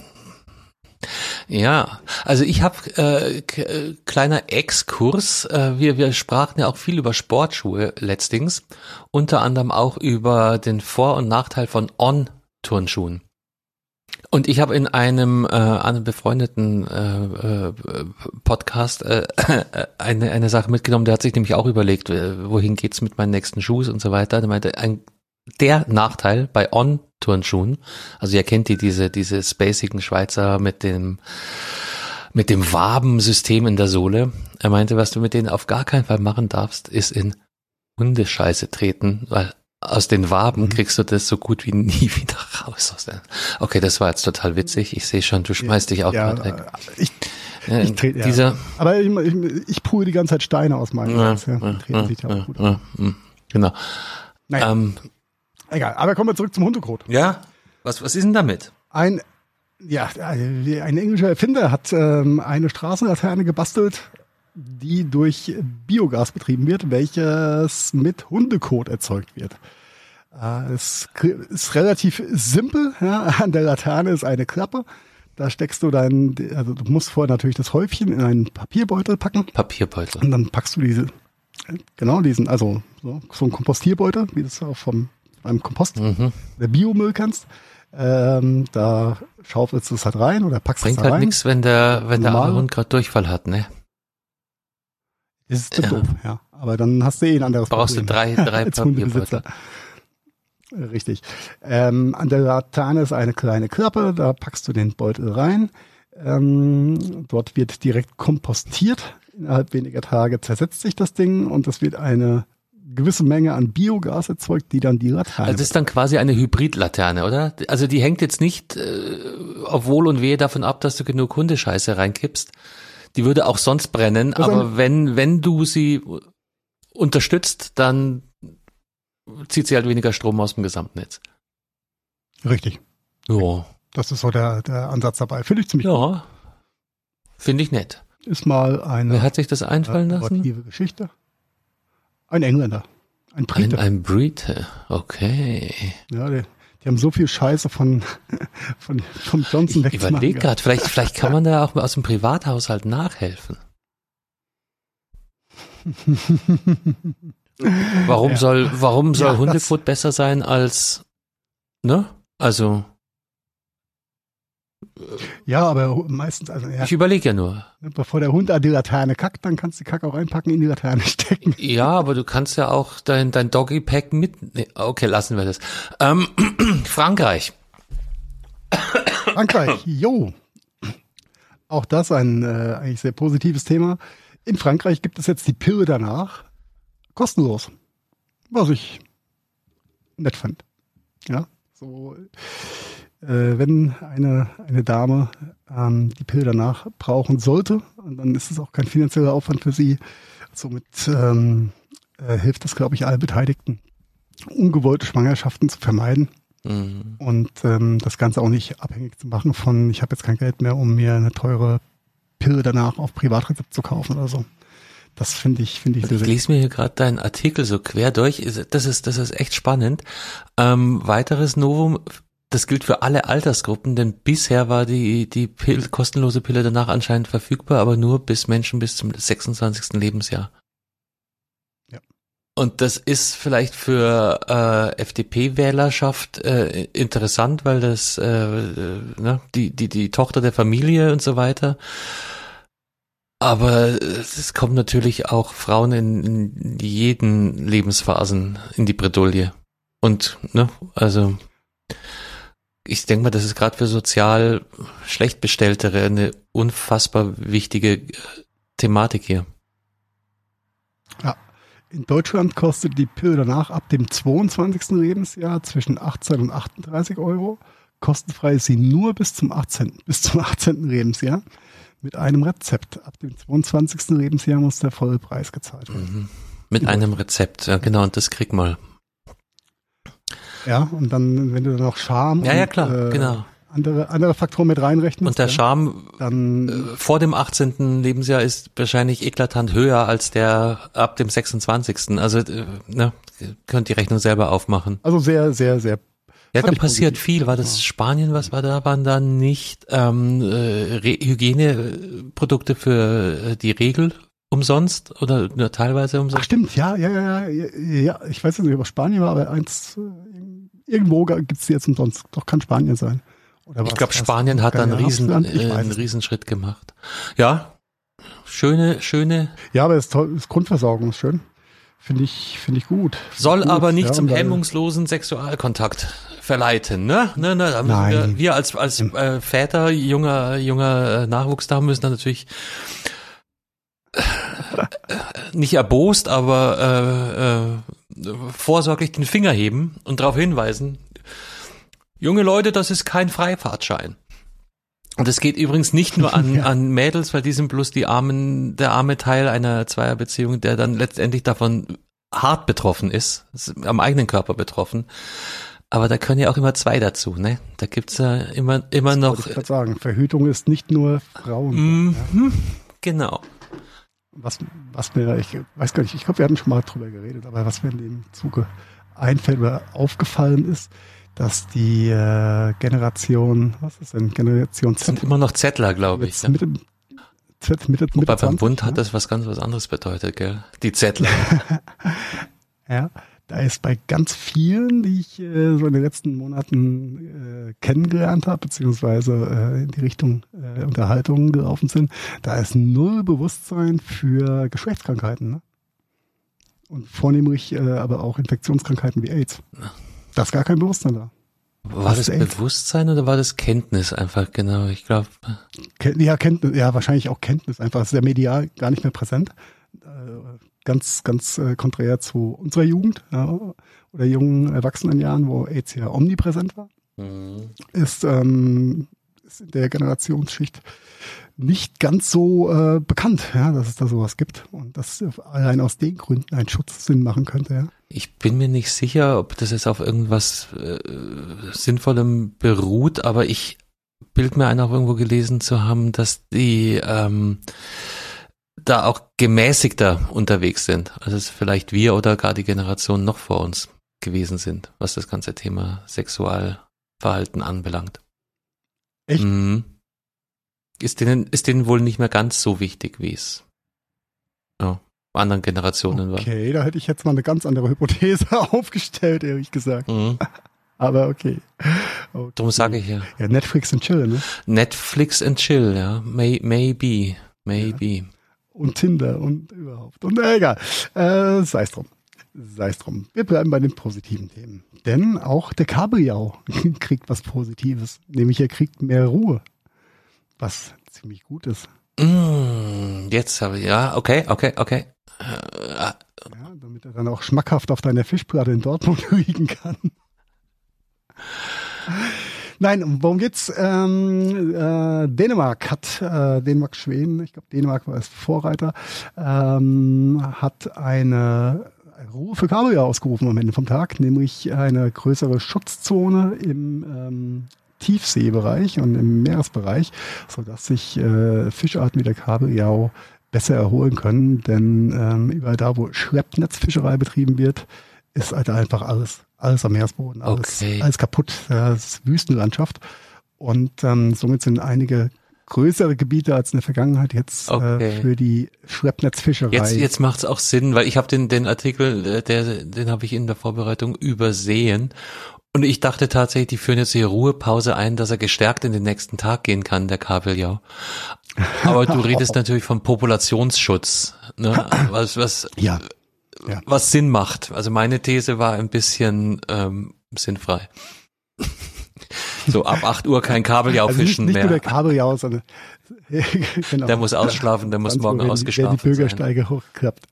Ja, also ich habe äh, äh, kleiner Exkurs. Äh, wir wir sprachen ja auch viel über Sportschuhe letztings, unter anderem auch über den Vor- und Nachteil von On Turnschuhen. Und ich habe in einem, äh, einem befreundeten äh, äh, Podcast äh, eine, eine Sache mitgenommen, der hat sich nämlich auch überlegt, äh, wohin geht's mit meinen nächsten Schuhen und so weiter. Der meinte, ein, der Nachteil bei On-Turnschuhen, also ihr kennt die, diese, diese spacigen Schweizer mit dem mit dem Wabensystem in der Sohle. Er meinte, was du mit denen auf gar keinen Fall machen darfst, ist in Hundescheiße treten, weil aus den Waben mhm. kriegst du das so gut wie nie wieder raus. Okay, das war jetzt total witzig. Ich sehe schon, du schmeißt dich auch ja, gerade weg. Ich, ich trete, ja. Dieser, Aber ich, ich, ich pule die ganze Zeit Steine aus meinem ja, Herz. Ja. Ja, sieht ja auch gut aus. Genau. Naja. Ähm, Egal, aber kommen wir zurück zum Hundekot. Ja, was, was ist denn damit? Ein, ja, ein englischer Erfinder hat ähm, eine Straßenlaterne gebastelt, die durch Biogas betrieben wird, welches mit Hundekot erzeugt wird. Äh, es ist relativ simpel. Ja. An der Laterne ist eine Klappe. Da steckst du dein, also du musst vorher natürlich das Häufchen in einen Papierbeutel packen. Papierbeutel. Und dann packst du diese Genau, diesen, also so, so ein Kompostierbeutel, wie du es auch vom beim Kompost, Mhm. der Biomüll kannst. Ähm, da schaufelst du es halt rein oder packst Bringt es da halt rein. nichts, wenn der, wenn der Normal. arme Hund gerade Durchfall hat, ne? Das ist Ja. doof, ja. Aber dann hast du eh ein anderes Brauchst du Problem. drei, drei als Hundebesitzer. Papierbeutel. Äh, Richtig. Ähm, an der Laterne ist eine kleine Klappe, da packst du den Beutel rein. Ähm, dort wird direkt kompostiert. Innerhalb weniger Tage zersetzt sich das Ding und es wird eine gewisse Menge an Biogas erzeugt, die dann die Laterne. Also das ist dann quasi eine Hybridlaterne, oder? Also die hängt jetzt nicht äh, auf Wohl und Wehe davon ab, dass du genug Hundescheiße reinkippst. Die würde auch sonst brennen, Also- aber wenn, wenn du sie unterstützt, dann zieht sie halt weniger Strom aus dem Gesamtnetz. Richtig. Ja, Das ist so der, der Ansatz dabei. Finde ich ziemlich ja. Finde ich nett. gut. Ist mal eine Wer hat sich das einfallen lassen? Geschichte. Ein Engländer. Ein Ein, Brite. ein Brite. Okay. Ja, die, die haben so viel Scheiße von, von, vom Johnson Ich überlege gerade, vielleicht, vielleicht kann man da auch aus dem Privathaushalt nachhelfen. Warum Ja. soll, warum soll Ja, Hundefutter besser sein als, ne? Also, Ja, aber meistens, also ja, ich überlege ja nur. bevor der Hund an die Laterne kackt, dann kannst du die Kacke auch reinpacken, in die Laterne stecken. Ja, aber du kannst ja auch dein, dein Doggy-Pack mit, nee, okay, lassen wir das. Ähm, Frankreich. Frankreich, jo. Auch das ein äh, eigentlich sehr positives Thema. In Frankreich gibt es jetzt die Pille danach kostenlos, was ich nett fand. Ja, so wenn eine eine Dame ähm, die Pille danach brauchen sollte, dann ist es auch kein finanzieller Aufwand für sie. Somit ähm, äh, hilft das, glaube ich, allen Beteiligten, ungewollte Schwangerschaften zu vermeiden Mhm. und ähm, das Ganze auch nicht abhängig zu machen von, ich habe jetzt kein Geld mehr, um mir eine teure Pille danach auf Privatrezept zu kaufen oder so. Das finde ich, finde ich sehr, Ich lese mir hier gerade deinen Artikel so quer durch. Das ist, das ist echt spannend. Ähm, weiteres Novum, das gilt für alle Altersgruppen, denn bisher war die, die Pill, kostenlose Pille danach anscheinend verfügbar, aber nur bis Menschen bis zum 26. Lebensjahr. Ja. Und das ist vielleicht für äh, FDP-Wählerschaft äh, interessant, weil das äh, äh, ne, die, die, die Tochter der Familie und so weiter. Aber es kommt natürlich auch Frauen in, in jeden Lebensphasen in die Bredouille. Und, ne, also ich denke mal, das ist gerade für sozial schlecht bestelltere eine unfassbar wichtige äh, Thematik hier. In Deutschland kostet die Pille danach ab dem 22. Lebensjahr zwischen 18 und 38 Euro. Kostenfrei ist sie nur bis zum 18. bis zum 18. Lebensjahr mit einem Rezept. Ab dem 22. Lebensjahr muss der volle Preis gezahlt werden. Mhm. Mit einem Rezept, ja genau, und das krieg mal. Ja, und dann, wenn du dann noch Scham Ja, und ja, klar, äh, genau. andere, andere Faktoren mit reinrechnest, Und der ja, Charme dann äh, vor dem 18. Lebensjahr ist wahrscheinlich eklatant höher als der ab dem 26. Also, äh, ne, könnt die Rechnung selber aufmachen. also sehr, sehr, sehr Ja, da passiert viel. War das Spanien, was war da? Waren da nicht ähm, äh, Hygieneprodukte für äh, die Regel umsonst oder nur teilweise Ach umsonst? stimmt, ja, ja, ja, ja, ja, ich weiß nicht, ob es Spanien war, aber eins, irgendwo gibt's die jetzt umsonst. Doch kann Spanien sein. Oder ich glaube, Spanien hat da einen riesen, äh, einen es. Riesenschritt gemacht. Ja, schöne, schöne, Ja, aber das, ist toll, das Grundversorgung ist schön. Finde ich, finde ich gut. soll Gut, aber nicht ja, zum hemmungslosen Sexualkontakt verleiten, ne? ne, ne Nein. Wir, wir als als äh, Väter junger junger äh, Nachwuchs da müssen dann natürlich nicht erbost, aber äh, äh, vorsorglich den Finger heben und darauf hinweisen, junge Leute, das ist kein Freifahrtschein. Und es geht übrigens nicht nur an, Ja. an Mädels, weil die sind bloß die armen, der arme Teil einer Zweierbeziehung, der dann letztendlich davon hart betroffen ist, ist am eigenen Körper betroffen. Aber da können ja auch immer zwei dazu, ne? Da gibt's ja immer, immer noch. Wollte ich gerade sagen, Verhütung ist nicht nur Frauen. Ja. Mhm, genau. Was, was mir, ich weiß gar nicht, ich glaube, wir hatten schon mal drüber geredet, aber was mir in dem Zuge einfällt oder aufgefallen ist, dass die äh, Generation, was ist denn, Generation Das sind Z, immer noch Zettler, glaube ich. jetzt Ja. mit dem Z, Mitte, Mitte Wobei 20, beim Bund ne? hat das was ganz was anderes bedeutet, gell? Die Zettler. Ja, da ist bei ganz vielen, die ich äh, so in den letzten Monaten äh, kennengelernt habe, beziehungsweise äh, in die Richtung äh, Unterhaltungen gelaufen sind, da ist null Bewusstsein für Geschlechtskrankheiten. Ne? Und vornehmlich äh, aber auch Infektionskrankheiten wie AIDS. Da ist gar kein Bewusstsein da. War Was das? Bewusstsein oder war das Kenntnis einfach genau? Ich glaube, Ken ja, Kenntnis, ja, wahrscheinlich auch Kenntnis einfach. Es ist ja medial gar nicht mehr präsent. Ganz, ganz äh, konträr zu unserer Jugend ja, oder jungen Erwachsenenjahren, wo AIDS ja omnipräsent war. ist, ähm, ist in der Generationsschicht nicht ganz so äh, bekannt, ja, dass es da sowas gibt und dass allein aus den Gründen ein Schutz Sinn machen könnte. Ja. ich bin mir nicht sicher, ob das jetzt auf irgendwas äh, Sinnvollem beruht, aber ich bild mir ein, auch irgendwo gelesen zu haben, dass die ähm, da auch gemäßigter unterwegs sind, als es vielleicht wir oder gar die Generation noch vor uns gewesen sind, was das ganze Thema Sexualverhalten anbelangt. Echt? Mhm. Ist denen, ist denen wohl nicht mehr ganz so wichtig, wie es ja, anderen Generationen Okay, da hätte ich jetzt mal eine ganz andere Hypothese aufgestellt, ehrlich gesagt. war. Mhm. Aber okay. okay. Darum sage ich ja. Ja, Netflix und Chill, ne? Netflix and chill, ja. May, maybe. Maybe. Und Tinder und überhaupt. Und äh, egal. Äh, sei es drum. Sei es drum. Wir bleiben bei den positiven Themen. Denn auch der Kabeljau kriegt was Positives. Nämlich er kriegt mehr Ruhe. Was ziemlich gut ist. Mm, jetzt habe ich, ja, okay, okay, okay. Äh, Ja, damit er dann auch schmackhaft auf deiner Fischplatte in Dortmund liegen kann. Nein, um worum geht's? Ähm, äh, Dänemark hat, äh, Dänemark, Schweden, ich glaube Dänemark war es Vorreiter, ähm, hat eine Ruhe für Kabeljau ausgerufen am Ende vom Tag, nämlich eine größere Schutzzone im ähm, Tiefseebereich und im Meeresbereich, sodass sich äh, Fischarten wie der Kabeljau besser erholen können, denn ähm, überall da, wo Schleppnetzfischerei betrieben wird, ist halt einfach alles, alles am Meeresboden, alles, Okay. alles kaputt. Das ist Wüstenlandschaft. Und ähm, somit sind einige größere Gebiete als in der Vergangenheit jetzt Okay. äh, für die Schleppnetzfischerei. Jetzt, jetzt macht es auch Sinn, weil ich habe den, den Artikel, äh, der, den habe ich in der Vorbereitung übersehen. Und ich dachte tatsächlich, die führen jetzt die Ruhepause ein, dass er gestärkt in den nächsten Tag gehen kann, der Kabeljau. Aber du redest natürlich vom Populationsschutz, ne? was, was, ja, Ja. was Sinn macht. Also meine These war ein bisschen ähm, sinnfrei. so ab 8 Uhr kein Kabeljau also nicht, fischen nicht mehr. nur der Kabeljau, sondern genau. Der muss ausschlafen, der muss morgen werden ausgeschlafen werden die sein. Bürgersteige hochgeklappt.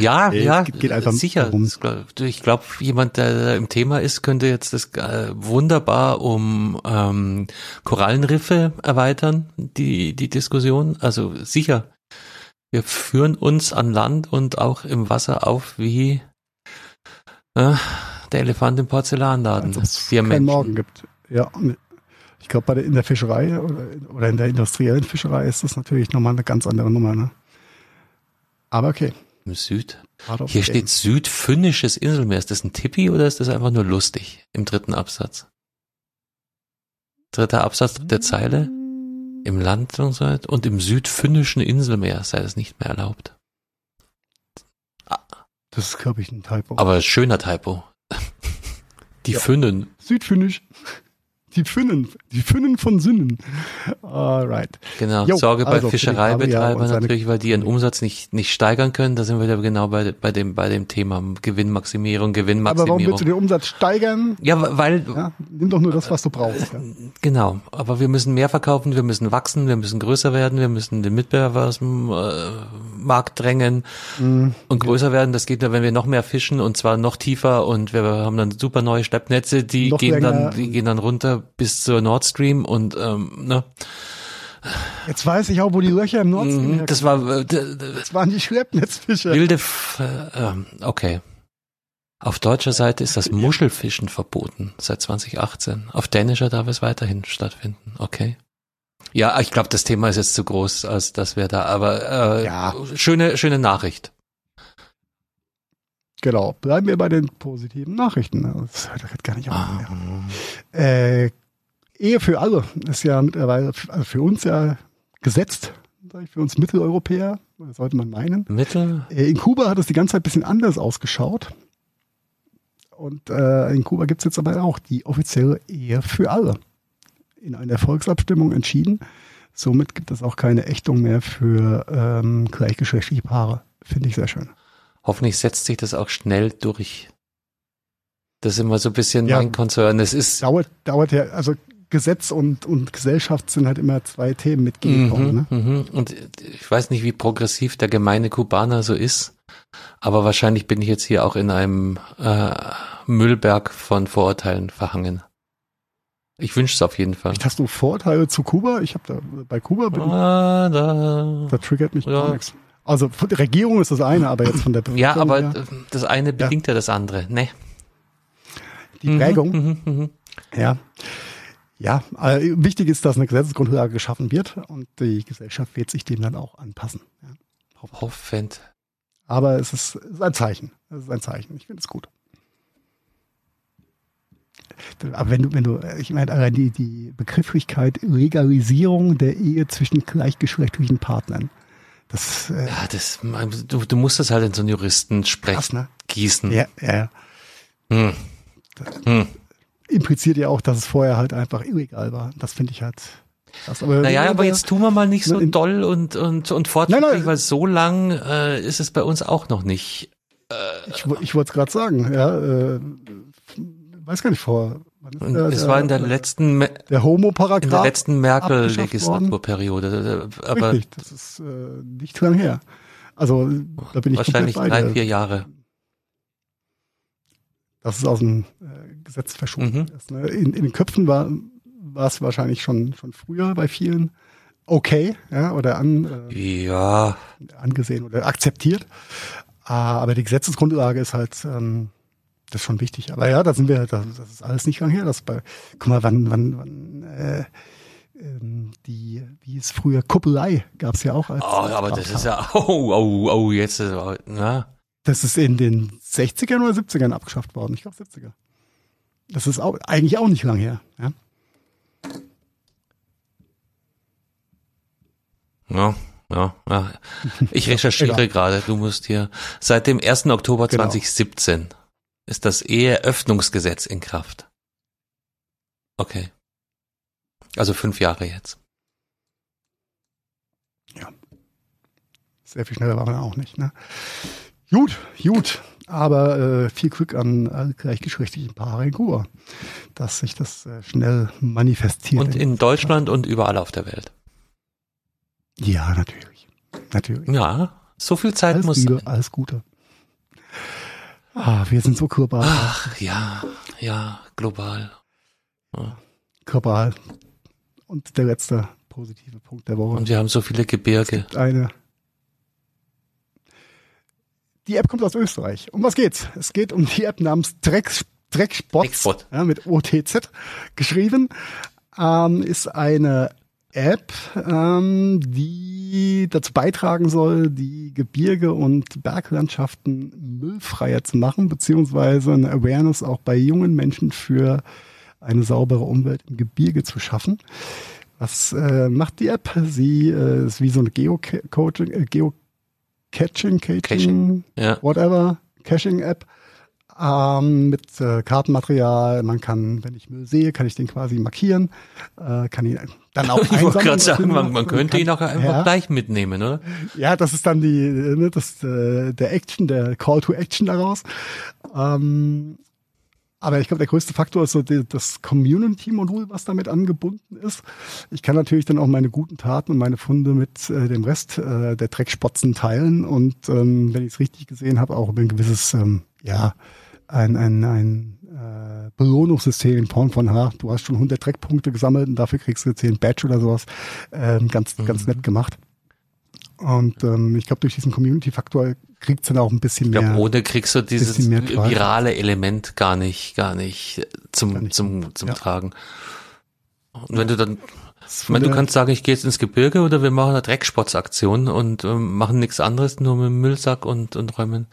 Ja, Nee, ja, es geht- einfach sicher. du, Ich glaube, jemand, der im Thema ist, könnte jetzt das äh, wunderbar um ähm, Korallenriffe erweitern, die, die Diskussion. Also sicher, wir führen uns an Land und auch im Wasser auf wie äh, der Elefant im Porzellanladen. als es Wir Menschen. Morgen gibt. Ja, ich glaube, der, in der Fischerei oder, oder in der industriellen Fischerei ist das natürlich nochmal eine ganz andere Nummer. Ne? Aber okay. Im Süd. Hier steht südfinnisches Inselmeer. Ist das ein Tippi oder ist das einfach nur lustig im dritten Absatz? Dritter Absatz, dritte Zeile. Im Land und im südfinnischen Inselmeer sei das nicht mehr erlaubt. Das ist, glaube ich, ein Typo. Aber schöner Typo. Die Ja. Finnen. Südfinnisch. Die Finnen. Die Finnen von Sünden. Alright. Genau. Jo, Sorge bei also Fischereibetreibern natürlich, weil die ihren Umsatz nicht, nicht steigern können. Da sind wir ja genau bei, bei dem, bei dem Thema Gewinnmaximierung, Aber warum Gewinnmaximierung. willst du den Umsatz steigern? ja, weil, Ja, nimm doch nur das, was du brauchst. Ja. Genau, aber wir müssen mehr verkaufen, wir müssen wachsen, wir müssen größer werden, wir müssen den Mitbewerber aus dem äh, Markt drängen Mhm. und größer werden. Das geht nur, wenn wir noch mehr fischen und zwar noch tiefer und wir haben dann super neue Schleppnetze, die Noch gehen länger. dann, die gehen dann runter bis zur Nord Stream und ähm, ne, Jetzt weiß ich auch, wo die Löcher im Nordstream mhm, herkommen. das war äh, Das waren die Schleppnetzfische. wilde, F äh, ähm, okay. Auf deutscher Seite ist das Muschelfischen verboten seit 2018. Auf dänischer darf es weiterhin stattfinden. Okay. Ja, ich glaube, das Thema ist jetzt zu groß, als dass wir da, aber äh, Ja. schöne, schöne Nachricht. Genau. Bleiben wir bei den positiven Nachrichten. Das hört halt gar nicht auf. Ah, mehr. Äh, Ehe für alle ist ja mittlerweile, also für uns ja gesetzt für uns Mitteleuropäer, sollte man meinen. Mittel? Äh, in Kuba hat es die ganze Zeit ein bisschen anders ausgeschaut. Und äh, in Kuba gibt es jetzt aber auch die offizielle Ehe für alle. In einer Volksabstimmung entschieden. Somit gibt es auch keine Ächtung mehr für ähm, gleichgeschlechtliche Paare. Finde ich sehr schön. Hoffentlich setzt sich das auch schnell durch. Das ist immer so ein bisschen Ja. mein Konzern. Es ist Dauert, dauert ja, also Gesetz und, und Gesellschaft sind halt immer zwei Themen mitgekommen. Mhm, Ne? mhm. Und ich weiß nicht, wie progressiv der gemeine Kubaner so ist, aber wahrscheinlich bin ich jetzt hier auch in einem äh, Müllberg von Vorurteilen verhangen. Ich wünsche es auf jeden Fall. Hast du Vorteile zu Kuba? Ich habe da bei Kuba bin, Ah, da. da triggert mich Ja. gar nichts. Also von der Regierung ist das eine, aber jetzt von der Ja, Bevölkerung aber her, das eine bedingt ja, das andere. Ne? die Prägung. Mhm, mhm, mhm. Ja. Ja, äh, wichtig ist, dass eine Gesetzesgrundlage geschaffen wird und die Gesellschaft wird sich dem dann auch anpassen. Ja. Hoffend. Aber es ist, es ist ein Zeichen. Es ist ein Zeichen. Ich finde es gut. Aber wenn du, wenn du, ich meine, die, die Begrifflichkeit Legalisierung der Ehe zwischen gleichgeschlechtlichen Partnern. Das äh, Ja, das, du, du musst das halt in so einen Juristen sprechen, ne? gießen. Ja, ja. Hm. Hm. Impliziert ja auch, dass es vorher halt einfach illegal war. Das finde ich halt krass. Aber, Naja, aber jetzt tun wir mal nicht so doll und, und, und fortschrittlich, weil so lang äh, ist es bei uns auch noch nicht. Ich, wo- ich wollte es gerade sagen, ja, äh, weiß gar nicht vor. Ist der- es war in der letzten, Me- der in Homo-Paragraph. der letzten abgeschafft Merkel-Legislaturperiode. Aber Richtig, das ist äh, nicht lang her. Also da bin ich wahrscheinlich drei, vier Jahre. dass es aus dem äh, Gesetz verschoben Mhm. ist. Ne? In, in den Köpfen war war es wahrscheinlich schon schon früher bei vielen okay, ja, oder an, äh, Ja, angesehen oder akzeptiert. Ah, aber die Gesetzesgrundlage ist halt ähm, das ist schon wichtig. Aber ja, da sind wir, das, das ist alles nicht lang her. Das bei, guck mal, wann, wann, wann äh, ähm, die, wie es früher Kuppelei gab es ja auch als. oh, aber das ist ja, oh, oh, oh, jetzt ist, na, Das ist in den 60ern oder 70ern abgeschafft worden. Ich glaube 70er. Das ist auch, eigentlich auch nicht lang her. Ja? Ja, ja, ja. Ich recherchiere gerade. Du musst hier. Seit dem 1. Oktober Genau. 2017 ist das Eheöffnungsgesetz in Kraft. Okay. Also fünf Jahre jetzt. Sehr viel schneller war man auch nicht. Ne? Gut, gut. Aber äh, viel Glück an alle gleichgeschlechtlichen Paare in Kuba, dass sich das äh, schnell manifestiert. Und in Deutschland und überall auf der Welt. Ja, natürlich. Natürlich. Ja, so viel Zeit Alles muss Liebe, sein. alles Gute. Ah, wir sind so global. Ach ja, ja, global. global. Und der letzte positive Punkt der Woche. Und wir haben so viele Gebirge. eine. Die App kommt aus Österreich. Um was geht's? Es geht um die App namens Drecks, Dreckspots, Dreckspot. ja, mit OTZ geschrieben. Ähm, ist eine App, ähm, die dazu beitragen soll, die Gebirge und Berglandschaften müllfreier zu machen, beziehungsweise eine Awareness auch bei jungen Menschen für eine saubere Umwelt im Gebirge zu schaffen. Was äh, macht die App? Sie äh, ist wie so eine Geocaching, äh, Geocaching, Caching, Caching, ja. whatever, Caching-App ähm, mit äh, Kartenmaterial. Man kann, wenn ich Müll sehe, kann ich den quasi markieren, äh, kann ihn dann auch Ich wollte gerade sagen, man, man könnte ihn auch einfach ja, gleich mitnehmen, oder? ja, das ist dann die, ne, das, äh, der Action, der Call to Action daraus. Ähm, aber ich glaube, der größte Faktor ist so die, das Community-Modul, was damit angebunden ist. Ich kann natürlich dann auch meine guten Taten und meine Funde mit äh, dem Rest äh, der Dreckspotzen teilen und ähm, wenn ich es richtig gesehen habe, auch über ein gewisses, ähm, ja, ein, ein, ein äh, Belohnungssystem in Form von, ha, du hast schon 100 Dreckpunkte gesammelt und dafür kriegst du jetzt hier ein Badge oder sowas. Ähm, ganz, ganz nett gemacht. Und ähm, ich glaube, durch diesen Community-Faktor kriegt's dann auch ein bisschen Ich glaube, mehr. ohne kriegst du dieses mehr virale Element gar nicht, gar nicht zum, Gar nicht. zum, zum Ja. Tragen. Und wenn du dann, ich meine, du kannst sagen, ich gehe jetzt ins Gebirge oder wir machen eine Dreckspotsaktion und ähm, machen nichts anderes, nur mit dem Müllsack und, und räumen.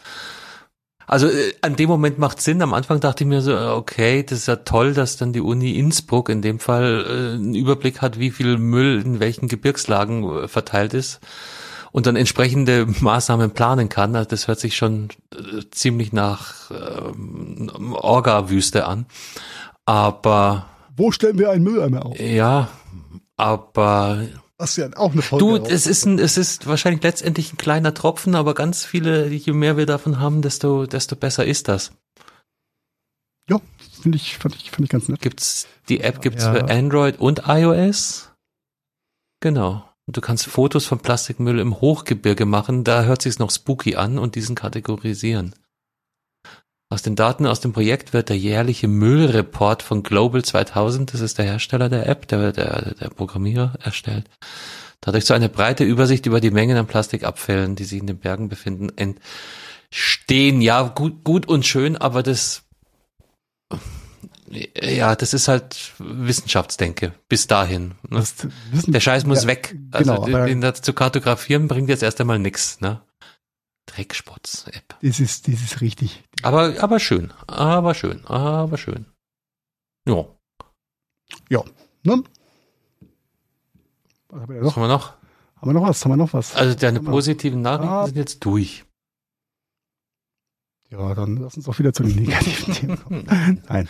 Also äh, an dem Moment macht Sinn. Am Anfang dachte ich mir so, okay, das ist ja toll, dass dann die Uni Innsbruck in dem Fall äh, einen Überblick hat, wie viel Müll in welchen Gebirgslagen äh, verteilt ist und dann entsprechende Maßnahmen planen kann. Also das hört sich schon äh, ziemlich nach äh, Orga-Wüste an. Aber wo stellen wir einen Mülleimer auf? Ja, aber das ist ja auch eine Folge. Du, es ist ein, es ist wahrscheinlich letztendlich ein kleiner Tropfen, aber ganz viele, je mehr wir davon haben, desto, desto besser ist das. Ja, finde ich, fand ich, fand ich ganz nett. Gibt's, die App gibt's ja. für Android und iOS. Genau. Und du kannst Fotos von Plastikmüll im Hochgebirge machen, da hört sich's noch spooky an und diesen kategorisieren. Aus den Daten aus dem Projekt wird der jährliche Müllreport von Global 2000, das ist der Hersteller der App, der, der, der Programmierer erstellt. Dadurch so eine breite Übersicht über die Mengen an Plastikabfällen, die sich in den Bergen befinden, entstehen. Ja, gut, gut und schön, aber das, ja, das ist halt Wissenschaftsdenke bis dahin. Ne? Der Scheiß muss ja, weg. Also genau, den, den zu kartografieren bringt jetzt erst einmal nix. Ne? Dreckspots-App. Das ist, das ist richtig. Aber, aber schön, aber schön, aber schön. Ja. Ja, ne? Was haben wir, noch? haben wir noch? Haben wir noch was? Haben wir noch was? Also deine positiven Nachrichten ah. sind jetzt durch. Ja, dann lass uns auch wieder zu den negativen Themen kommen. Nein.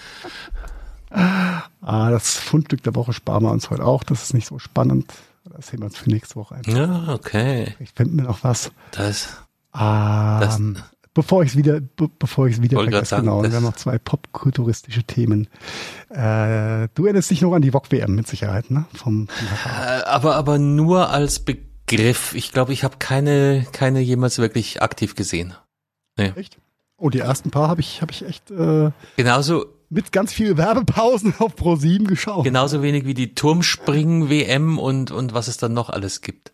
Ah, das Fundstück der Woche sparen wir uns heute auch. Das ist nicht so spannend. Das sehen wir uns für nächste Woche ein. Ja, okay. Ich finde mir noch was. Das ähm, bevor ich es wieder, be bevor ich es wieder vergesse, sagen, genau, wir haben noch zwei popkulturistische Themen. Äh, du erinnerst dich noch an die VOG-WM mit Sicherheit, ne? Vom, vom äh, aber, aber nur als Begriff. Ich glaube, ich habe keine, keine jemals wirklich aktiv gesehen. Nee. Echt? Oh, die ersten paar habe ich, habe ich echt äh, genauso mit ganz viel Werbepausen auf Pro 7 geschaut. Genauso wenig wie die Turmspringen WM und und was es dann noch alles gibt.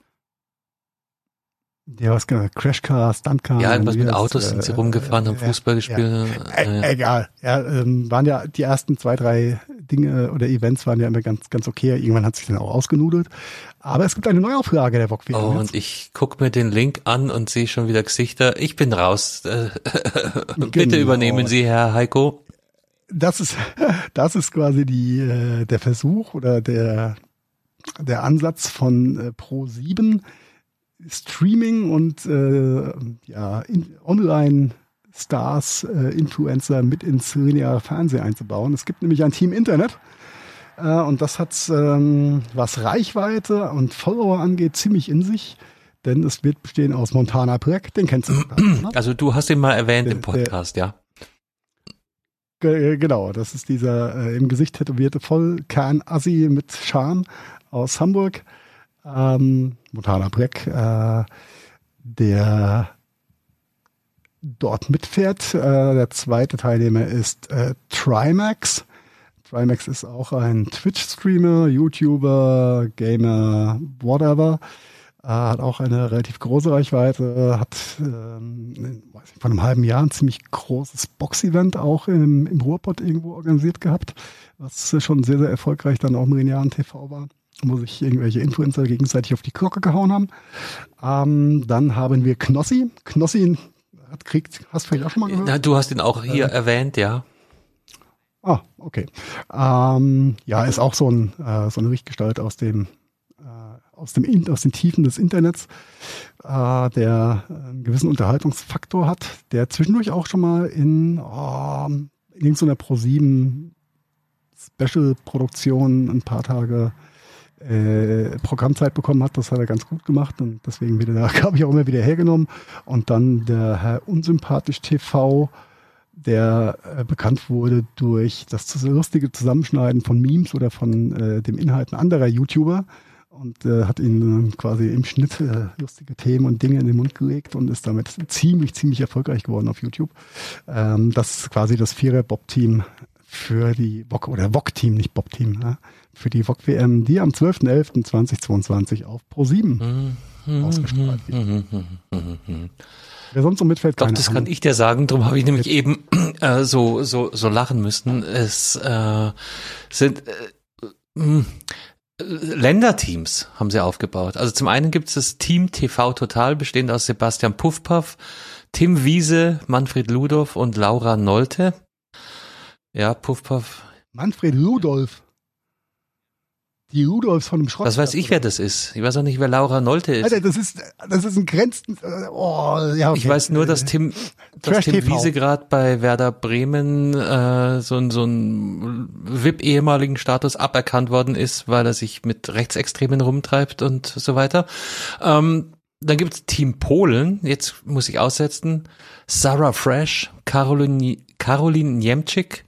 Ja, was genau, Crashcar, Stuntcar. Ja, irgendwas mit Autos äh, sind sie rumgefahren, haben Fußball gespielt. Ja. Äh, egal. Ja, ähm, waren ja die ersten zwei, drei Dinge oder Events waren ja immer ganz, ganz okay. Irgendwann hat sich dann auch ausgenudelt. Aber es gibt eine Neuauflage der WM. Oh, und ich guck mir den Link an und sehe schon wieder Gesichter. Ich bin raus. Bitte genau. übernehmen Sie, Herr Heiko. Das ist, das ist quasi die, äh, der Versuch oder der, der Ansatz von äh, Pro 7 Streaming und äh, ja, Online-Stars, äh, Influencer mit ins lineare Fernsehen einzubauen. Es gibt nämlich ein Team Internet äh, und das hat, ähm, was Reichweite und Follower angeht, ziemlich in sich. Denn es wird bestehen aus Montana Breck, den kennst du. Ne? Also du hast ihn mal erwähnt der, im Podcast, der, ja. Äh, genau, das ist dieser äh, im Gesicht tätowierte Vollkern-Assi mit Charme aus Hamburg ähm, Montana Breck, äh, der dort mitfährt. Äh, der zweite Teilnehmer ist äh, Trimax. Trimax ist auch ein Twitch-Streamer, YouTuber, Gamer, whatever. Äh, hat auch eine relativ große Reichweite, hat ähm, nicht, vor einem halben Jahr ein ziemlich großes Box-Event auch im, im Ruhrpott irgendwo organisiert gehabt, was schon sehr, sehr erfolgreich dann auch im linearen TV war wo sich irgendwelche Influencer gegenseitig auf die Glocke gehauen haben. Ähm, dann haben wir Knossi. Knossi hat kriegt, hast du vielleicht auch schon mal gehört? Na, du hast ihn auch hier äh, erwähnt, ja. Ah, okay. Ähm, ja, ist auch so ein äh, so eine Richtgestalt aus dem äh, aus dem aus den Tiefen des Internets, äh, der einen gewissen Unterhaltungsfaktor hat, der zwischendurch auch schon mal in, oh, in irgendeiner Pro 7 Special-Produktion ein paar Tage äh, Programmzeit bekommen hat. Das hat er ganz gut gemacht und deswegen wieder da, habe ich auch immer wieder hergenommen. Und dann der Herr Unsympathisch TV, der äh, bekannt wurde durch das lustige Zusammenschneiden von Memes oder von äh, dem Inhalten anderer YouTuber und äh, hat ihnen quasi im Schnitt äh, lustige Themen und Dinge in den Mund gelegt und ist damit ziemlich, ziemlich erfolgreich geworden auf YouTube. Ähm, das ist quasi das Vierer-Bob-Team für die VOG oder VOG-Team, nicht Bob-Team, ne? für die VOG-WM, die am 12.11.2022 auf Pro7 mhm. ausgestrahlt wird. Wer sonst so mitfällt, Doch, das kann ich dir sagen, darum habe ich nämlich eben äh, so, so, so lachen müssen. Es äh, sind äh, äh, Länderteams haben sie aufgebaut. Also zum einen gibt es das Team TV Total, bestehend aus Sebastian Puffpaff, Tim Wiese, Manfred Ludolf und Laura Nolte. Ja, Puff Puff. Manfred Ludolf. Die Rudolfs von dem Schrott. Was weiß ich, wer das ist. Ich weiß auch nicht, wer Laura Nolte ist. Alter, das ist, das ist ein Grenzen, äh, oh, ja, okay. Ich weiß nur, dass Tim, dass Tim. Wiese gerade bei Werder Bremen äh, so, ein so ein VIP-ehemaligen Status aberkannt worden ist, weil er sich mit Rechtsextremen rumtreibt und so weiter. Ähm, dann gibt's Team Polen, jetzt muss ich aussetzen, Sarah Fresh, Caroline, Caroline Niemczyk,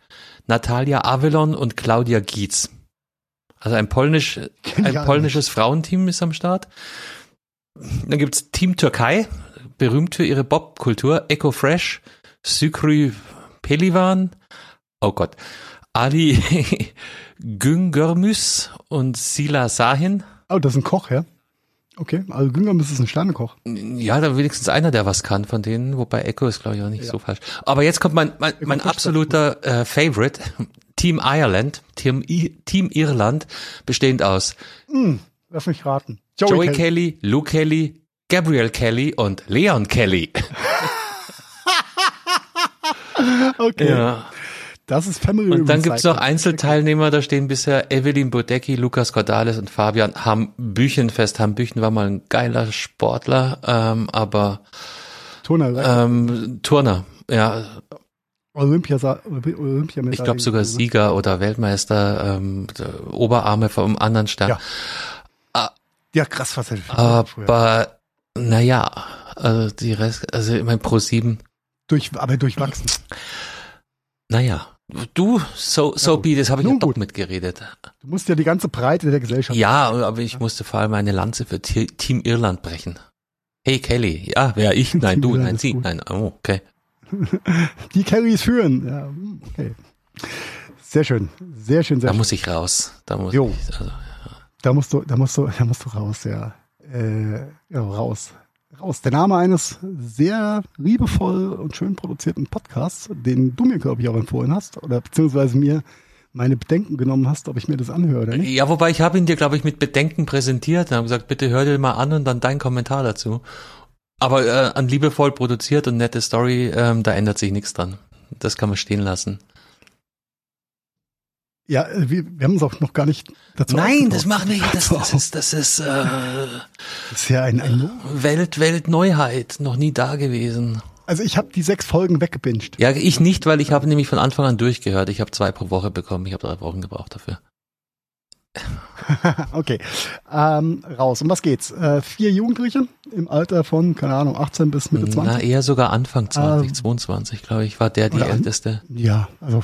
Natalia Avelon und Claudia Gietz. Also ein, polnisch, ein polnisches Frauenteam ist am Start. Dann gibt's Team Türkei, berühmt für ihre Bob-Kultur, Eco Fresh, Sükri Pelivan, oh Gott, Ali Güngörmüs und Sila Sahin. Oh, das ist ein Koch, ja? Okay, also Güngörmüs ist ein Sternekoch. Ja, da wenigstens einer, der was kann von denen, wobei Echo ist, glaube ich, auch nicht ja. so falsch. Aber jetzt kommt mein, mein, mein absoluter äh, Favorite, Team Ireland, Team, I Team Irland, bestehend aus hm, Lass mich raten. Joey, Joey Kelly. Kelly, Luke Kelly, Gabriel Kelly und Leon Kelly. okay. Ja. Das ist Family Und dann gibt's noch Einzelteilnehmer, da stehen bisher Evelyn Bodecki, Lukas Cordalis und Fabian Ham Büchenfest. Ham Büchen war mal ein geiler Sportler, ähm, aber Turner, ähm, Turner, ja, Olympia, Olympiamedaille. Ich glaube sogar Sieger oder Weltmeister, ähm, Oberarme vom anderen Stern. Ja, ah, ja krass, was ich Aber naja, also die Rest, also ich mein Pro 7. Durch, aber durchwachsen. Naja. Du, so, so ja, be, das habe ich ja doch mitgeredet. Du musst ja die ganze Breite der Gesellschaft. Ja, aber ich musste vor allem eine Lanze für Team Irland brechen. Hey Kelly, ja, wer ich? Nein, du, nein, sie, nein, oh, okay. die Carries führen. Ja, okay. Sehr schön, sehr schön, sehr Da schön. muss ich raus. Da muss jo. ich. Also, ja. Da musst du, da musst du, da musst du raus, ja. Äh, ja, raus. Raus. Der Name eines sehr liebevoll und schön produzierten Podcasts, den du mir, glaube ich, auch empfohlen hast, oder beziehungsweise mir meine Bedenken genommen hast, ob ich mir das anhöre oder nicht. Ja, wobei ich habe ihn dir, glaube ich, mit Bedenken präsentiert und habe gesagt, bitte hör dir mal an und dann dein Kommentar dazu. Aber äh, an liebevoll produziert und nette Story, ähm, da ändert sich nichts dran. Das kann man stehen lassen. Ja, äh, wir, wir haben uns auch noch gar nicht dazu Nein, das machen wir das, das ist das ist, äh, das ist ja ein, ein Welt Weltneuheit, noch nie da gewesen. Also ich habe die sechs Folgen weggebinged. Ja, ich nicht, weil ich habe nämlich von Anfang an durchgehört. Ich habe zwei pro Woche bekommen. Ich habe drei Wochen gebraucht dafür. okay. Ähm, raus. Um was geht's? Äh, vier Jugendliche im Alter von, keine Ahnung, 18 bis Mitte 20? Na, eher sogar Anfang 20, ähm, 22, glaube ich, war der die älteste. Ja, also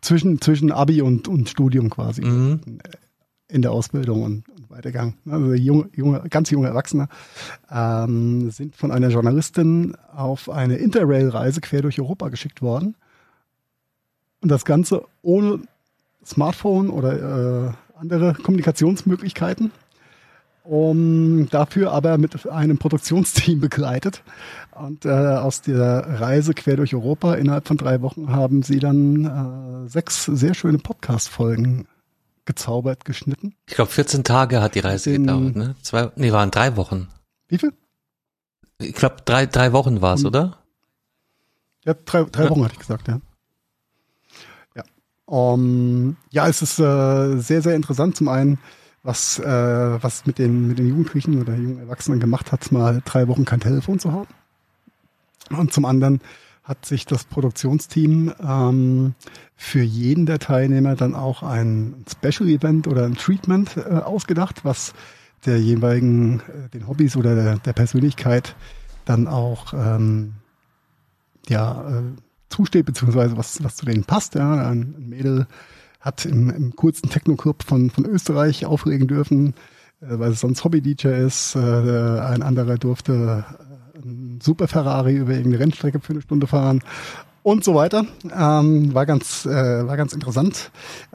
zwischen, zwischen Abi und, und Studium quasi. Mhm. In der Ausbildung und, und Weitergang. Also junge, junge, ganz junge Erwachsene ähm, sind von einer Journalistin auf eine Interrail-Reise quer durch Europa geschickt worden. Und das Ganze ohne Smartphone oder äh, andere Kommunikationsmöglichkeiten. Um, dafür aber mit einem Produktionsteam begleitet. Und äh, aus der Reise quer durch Europa innerhalb von drei Wochen haben sie dann äh, sechs sehr schöne Podcast-Folgen gezaubert, geschnitten. Ich glaube, 14 Tage hat die Reise Den, gedauert, ne? Zwei, nee, waren drei Wochen. Wie viel? Ich glaube, drei, drei Wochen war es, oder? Ja, drei, drei ja. Wochen hatte ich gesagt, ja. Um, ja, es ist äh, sehr, sehr interessant. Zum einen, was, äh, was mit den, mit den Jugendlichen oder jungen Erwachsenen gemacht hat, mal drei Wochen kein Telefon zu haben. Und zum anderen hat sich das Produktionsteam ähm, für jeden der Teilnehmer dann auch ein Special Event oder ein Treatment äh, ausgedacht, was der jeweiligen, äh, den Hobbys oder der, der Persönlichkeit dann auch ähm, ja, äh, zusteht, beziehungsweise was, was zu denen passt. Ja. Ein, ein Mädel hat im, im coolsten Techno-Club von, von Österreich auflegen dürfen, äh, weil es sonst Hobby-DJ ist. Äh, ein anderer durfte äh, ein Super Ferrari über irgendeine Rennstrecke für eine Stunde fahren und so weiter. Ähm, war ganz, äh, war ganz interessant.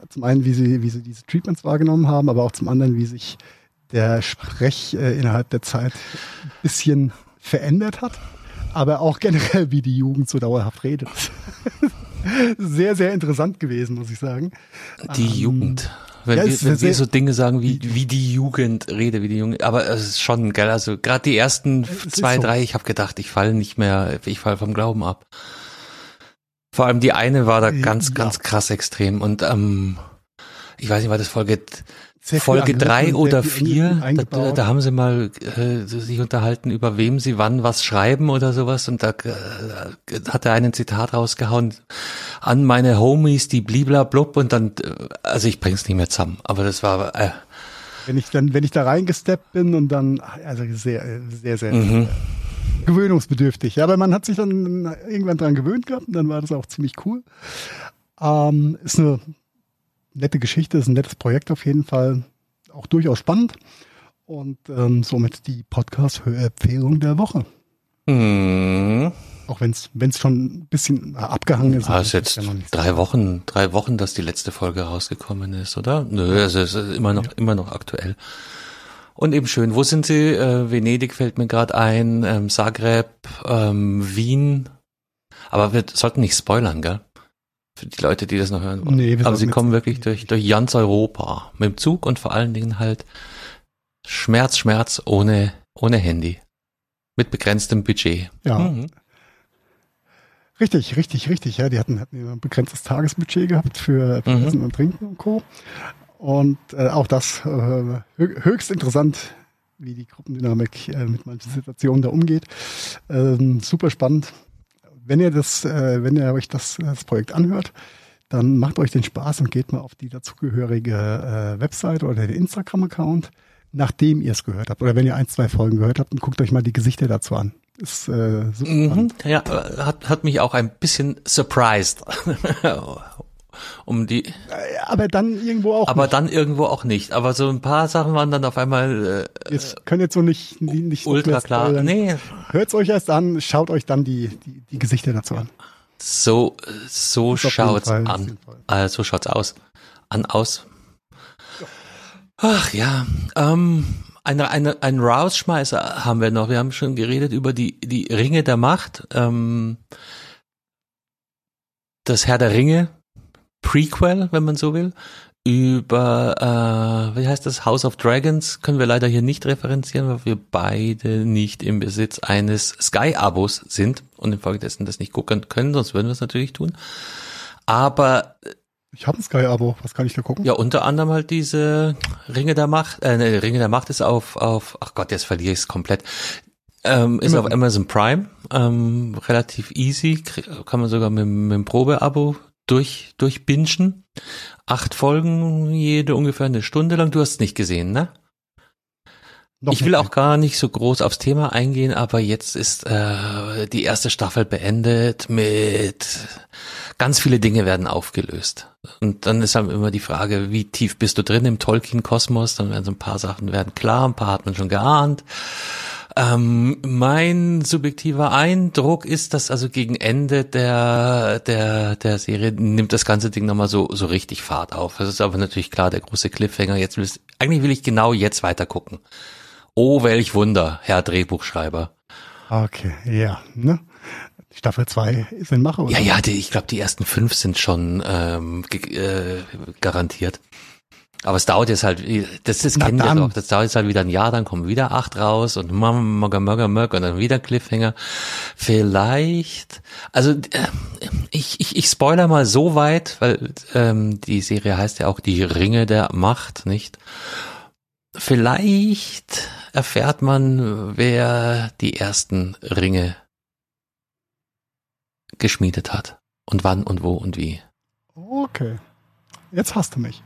Zum einen, wie sie, wie sie diese Treatments wahrgenommen haben, aber auch zum anderen, wie sich der Sprech äh, innerhalb der Zeit ein bisschen verändert hat aber auch generell, wie die Jugend so dauerhaft redet. sehr, sehr interessant gewesen, muss ich sagen. Die ähm, Jugend. Wenn, Ja, wir, wenn wir so Dinge sagen wie, wie die Jugend rede, wie die Jugend, aber es ist schon, gell, also gerade die ersten zwei, so. drei, ich habe gedacht, ich falle nicht mehr, ich falle vom Glauben ab. Vor allem die eine war da Ja. ganz, ganz krass extrem und ähm, ich weiß nicht, war das Folge Folge Anrissen, drei sehr oder vier, da, da haben sie mal äh, sich unterhalten, über wem sie wann was schreiben oder sowas und da äh, hat er einen Zitat rausgehauen an meine Homies, die bliblablub und dann, äh, also ich bring's nicht mehr zusammen, aber das war, äh, Wenn ich dann, wenn ich da reingesteppt bin und dann, also sehr, sehr, sehr mhm. gewöhnungsbedürftig. Ja, aber man hat sich dann irgendwann dran gewöhnt gehabt und dann war das auch ziemlich cool. Ähm, ist eine nette Geschichte, ist ein nettes Projekt auf jeden Fall. Auch durchaus spannend. Und ähm, somit die Podcast-Hörempfehlung der Woche. Mhm. Auch wenn es schon ein bisschen abgehangen ist. Ah, ist jetzt ja drei Wochen, drei Wochen, dass die letzte Folge rausgekommen ist, oder? Nö, also es ist immer noch, immer noch aktuell. Und eben schön. Wo sind Sie? Äh, Venedig fällt mir gerade ein, ähm, Zagreb, ähm, Wien. Aber wir sollten nicht spoilern, gell? Für die Leute, die das noch hören wollen. Nee, Aber sie kommen wirklich durch, durch ganz Europa. Mit dem Zug und vor allen Dingen halt Schmerz, Schmerz ohne, ohne Handy. Mit begrenztem Budget. Ja, Mhm. richtig, richtig, richtig. Ja, die hatten, hatten ein begrenztes Tagesbudget gehabt für, für Mhm. Essen und Trinken und Co. Und äh, auch das äh, hö- höchst interessant, wie die Gruppendynamik äh, mit manchen Situationen da umgeht. Ähm, super spannend. Wenn ihr das, äh, wenn ihr euch das, das Projekt anhört, dann macht euch den Spaß und geht mal auf die dazugehörige äh, Website oder den Instagram-Account, nachdem ihr es gehört habt. Oder wenn ihr ein, zwei Folgen gehört habt, dann guckt euch mal die Gesichter dazu an. Ist äh, super Mhm. Ja, äh, hat, hat mich auch ein bisschen surprised. um die, Äh, Aber dann irgendwo auch aber nicht. dann irgendwo auch nicht. Aber so ein paar Sachen waren dann auf einmal äh, Wir können jetzt so nicht, nicht, ultra klar. spoilern. Nee, Hört's euch erst an, schaut euch dann die, die, die Gesichter dazu an. so, so schaut's Fall, an. Also so schaut's aus. An aus. Ach ja, ähm, eine, eine, ein Rausschmeißer haben wir noch. Wir haben schon geredet über die, die Ringe der Macht. Ähm, das Herr der Ringe Prequel, wenn man so will. Über, äh, wie heißt das, House of Dragons können wir leider hier nicht referenzieren, weil wir beide nicht im Besitz eines Sky-Abos sind und infolgedessen das nicht gucken können, sonst würden wir es natürlich tun. Aber Ich habe ein Sky-Abo, was kann ich da gucken? ja, unter anderem halt diese Ringe der Macht, äh, ne, Ringe der Macht ist auf, auf, ach Gott, jetzt verliere ich es komplett. Ähm, ist Amazon. auf Amazon Prime, ähm, relativ easy, kann man sogar mit, mit dem Probeabo durch, durchbingen. Acht Folgen, jede ungefähr eine Stunde lang. Du hast es nicht gesehen, ne? Noch ich will nicht. auch gar nicht so groß aufs Thema eingehen, aber jetzt ist äh, die erste Staffel beendet mit ganz viele Dinge werden aufgelöst. Und dann ist halt immer die Frage, wie tief bist du drin im Tolkien-Kosmos? Dann werden so ein paar Sachen werden klar, ein paar hat man schon geahnt. Ähm, mein subjektiver Eindruck ist, dass also gegen Ende der, der, der Serie nimmt das ganze Ding nochmal so, so richtig Fahrt auf. Das ist aber natürlich klar der große Cliffhanger. Jetzt will ich, eigentlich will ich genau jetzt weiter gucken. Oh, welch Wunder, Herr Drehbuchschreiber. Okay, ja, ne? Staffel 2 ist in Mache, oder? Ja, ja, die, ich glaube, die ersten fünf sind schon ähm, äh, garantiert. Aber es dauert jetzt halt, das, das Na kennen wir dann. doch, das dauert jetzt halt wieder ein Jahr, dann kommen wieder acht raus und mögger, mögger, mögger und dann wieder Cliffhanger. Vielleicht, also äh, ich, ich, ich spoiler mal so weit, weil ähm, die Serie heißt ja auch die Ringe der Macht, nicht? Vielleicht erfährt man, wer die ersten Ringe geschmiedet hat und wann und wo und wie. Okay. Jetzt hast du mich.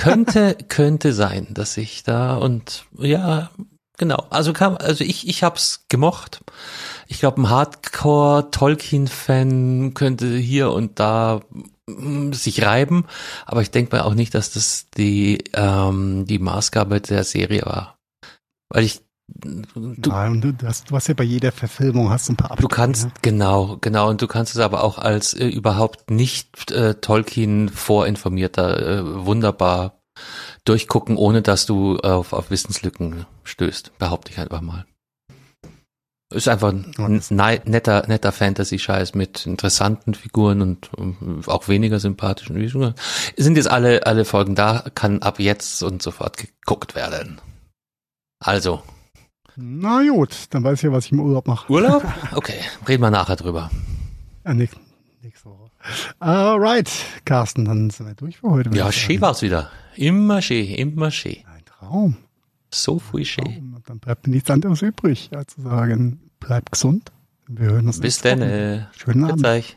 Könnte könnte sein, dass ich da und ja genau. Also kam also ich ich hab's gemocht. Ich glaube ein Hardcore Tolkien Fan könnte hier und da mm, sich reiben, aber ich denke mal auch nicht, dass das die ähm, die Maßgabe der Serie war, weil ich du, Nein, du, du, hast, du hast ja bei jeder Verfilmung hast du ein paar Du Abstriche, kannst, ne? genau, genau, und du kannst es aber auch als äh, überhaupt nicht äh, Tolkien vorinformierter äh, wunderbar durchgucken, ohne dass du auf, auf Wissenslücken stößt, behaupte ich einfach mal. Ist einfach ein netter, netter Fantasy-Scheiß mit interessanten Figuren und auch weniger sympathischen. Sind jetzt alle, alle Folgen da, kann ab jetzt und sofort geguckt werden. Also. Na gut, dann weiß ich ja, was ich im Urlaub mache. Urlaub? Okay, reden wir nachher drüber. Ja, nächste, nächste Woche. Alright, Carsten, dann sind wir durch für heute. Ja, schön war's wieder. Immer schön, immer schön. Ein Traum. So viel schön. Dann bleibt nichts anderes übrig, als zu sagen, bleibt gesund. Wir hören uns Bis dann. Äh, Schönen Abend. Euch.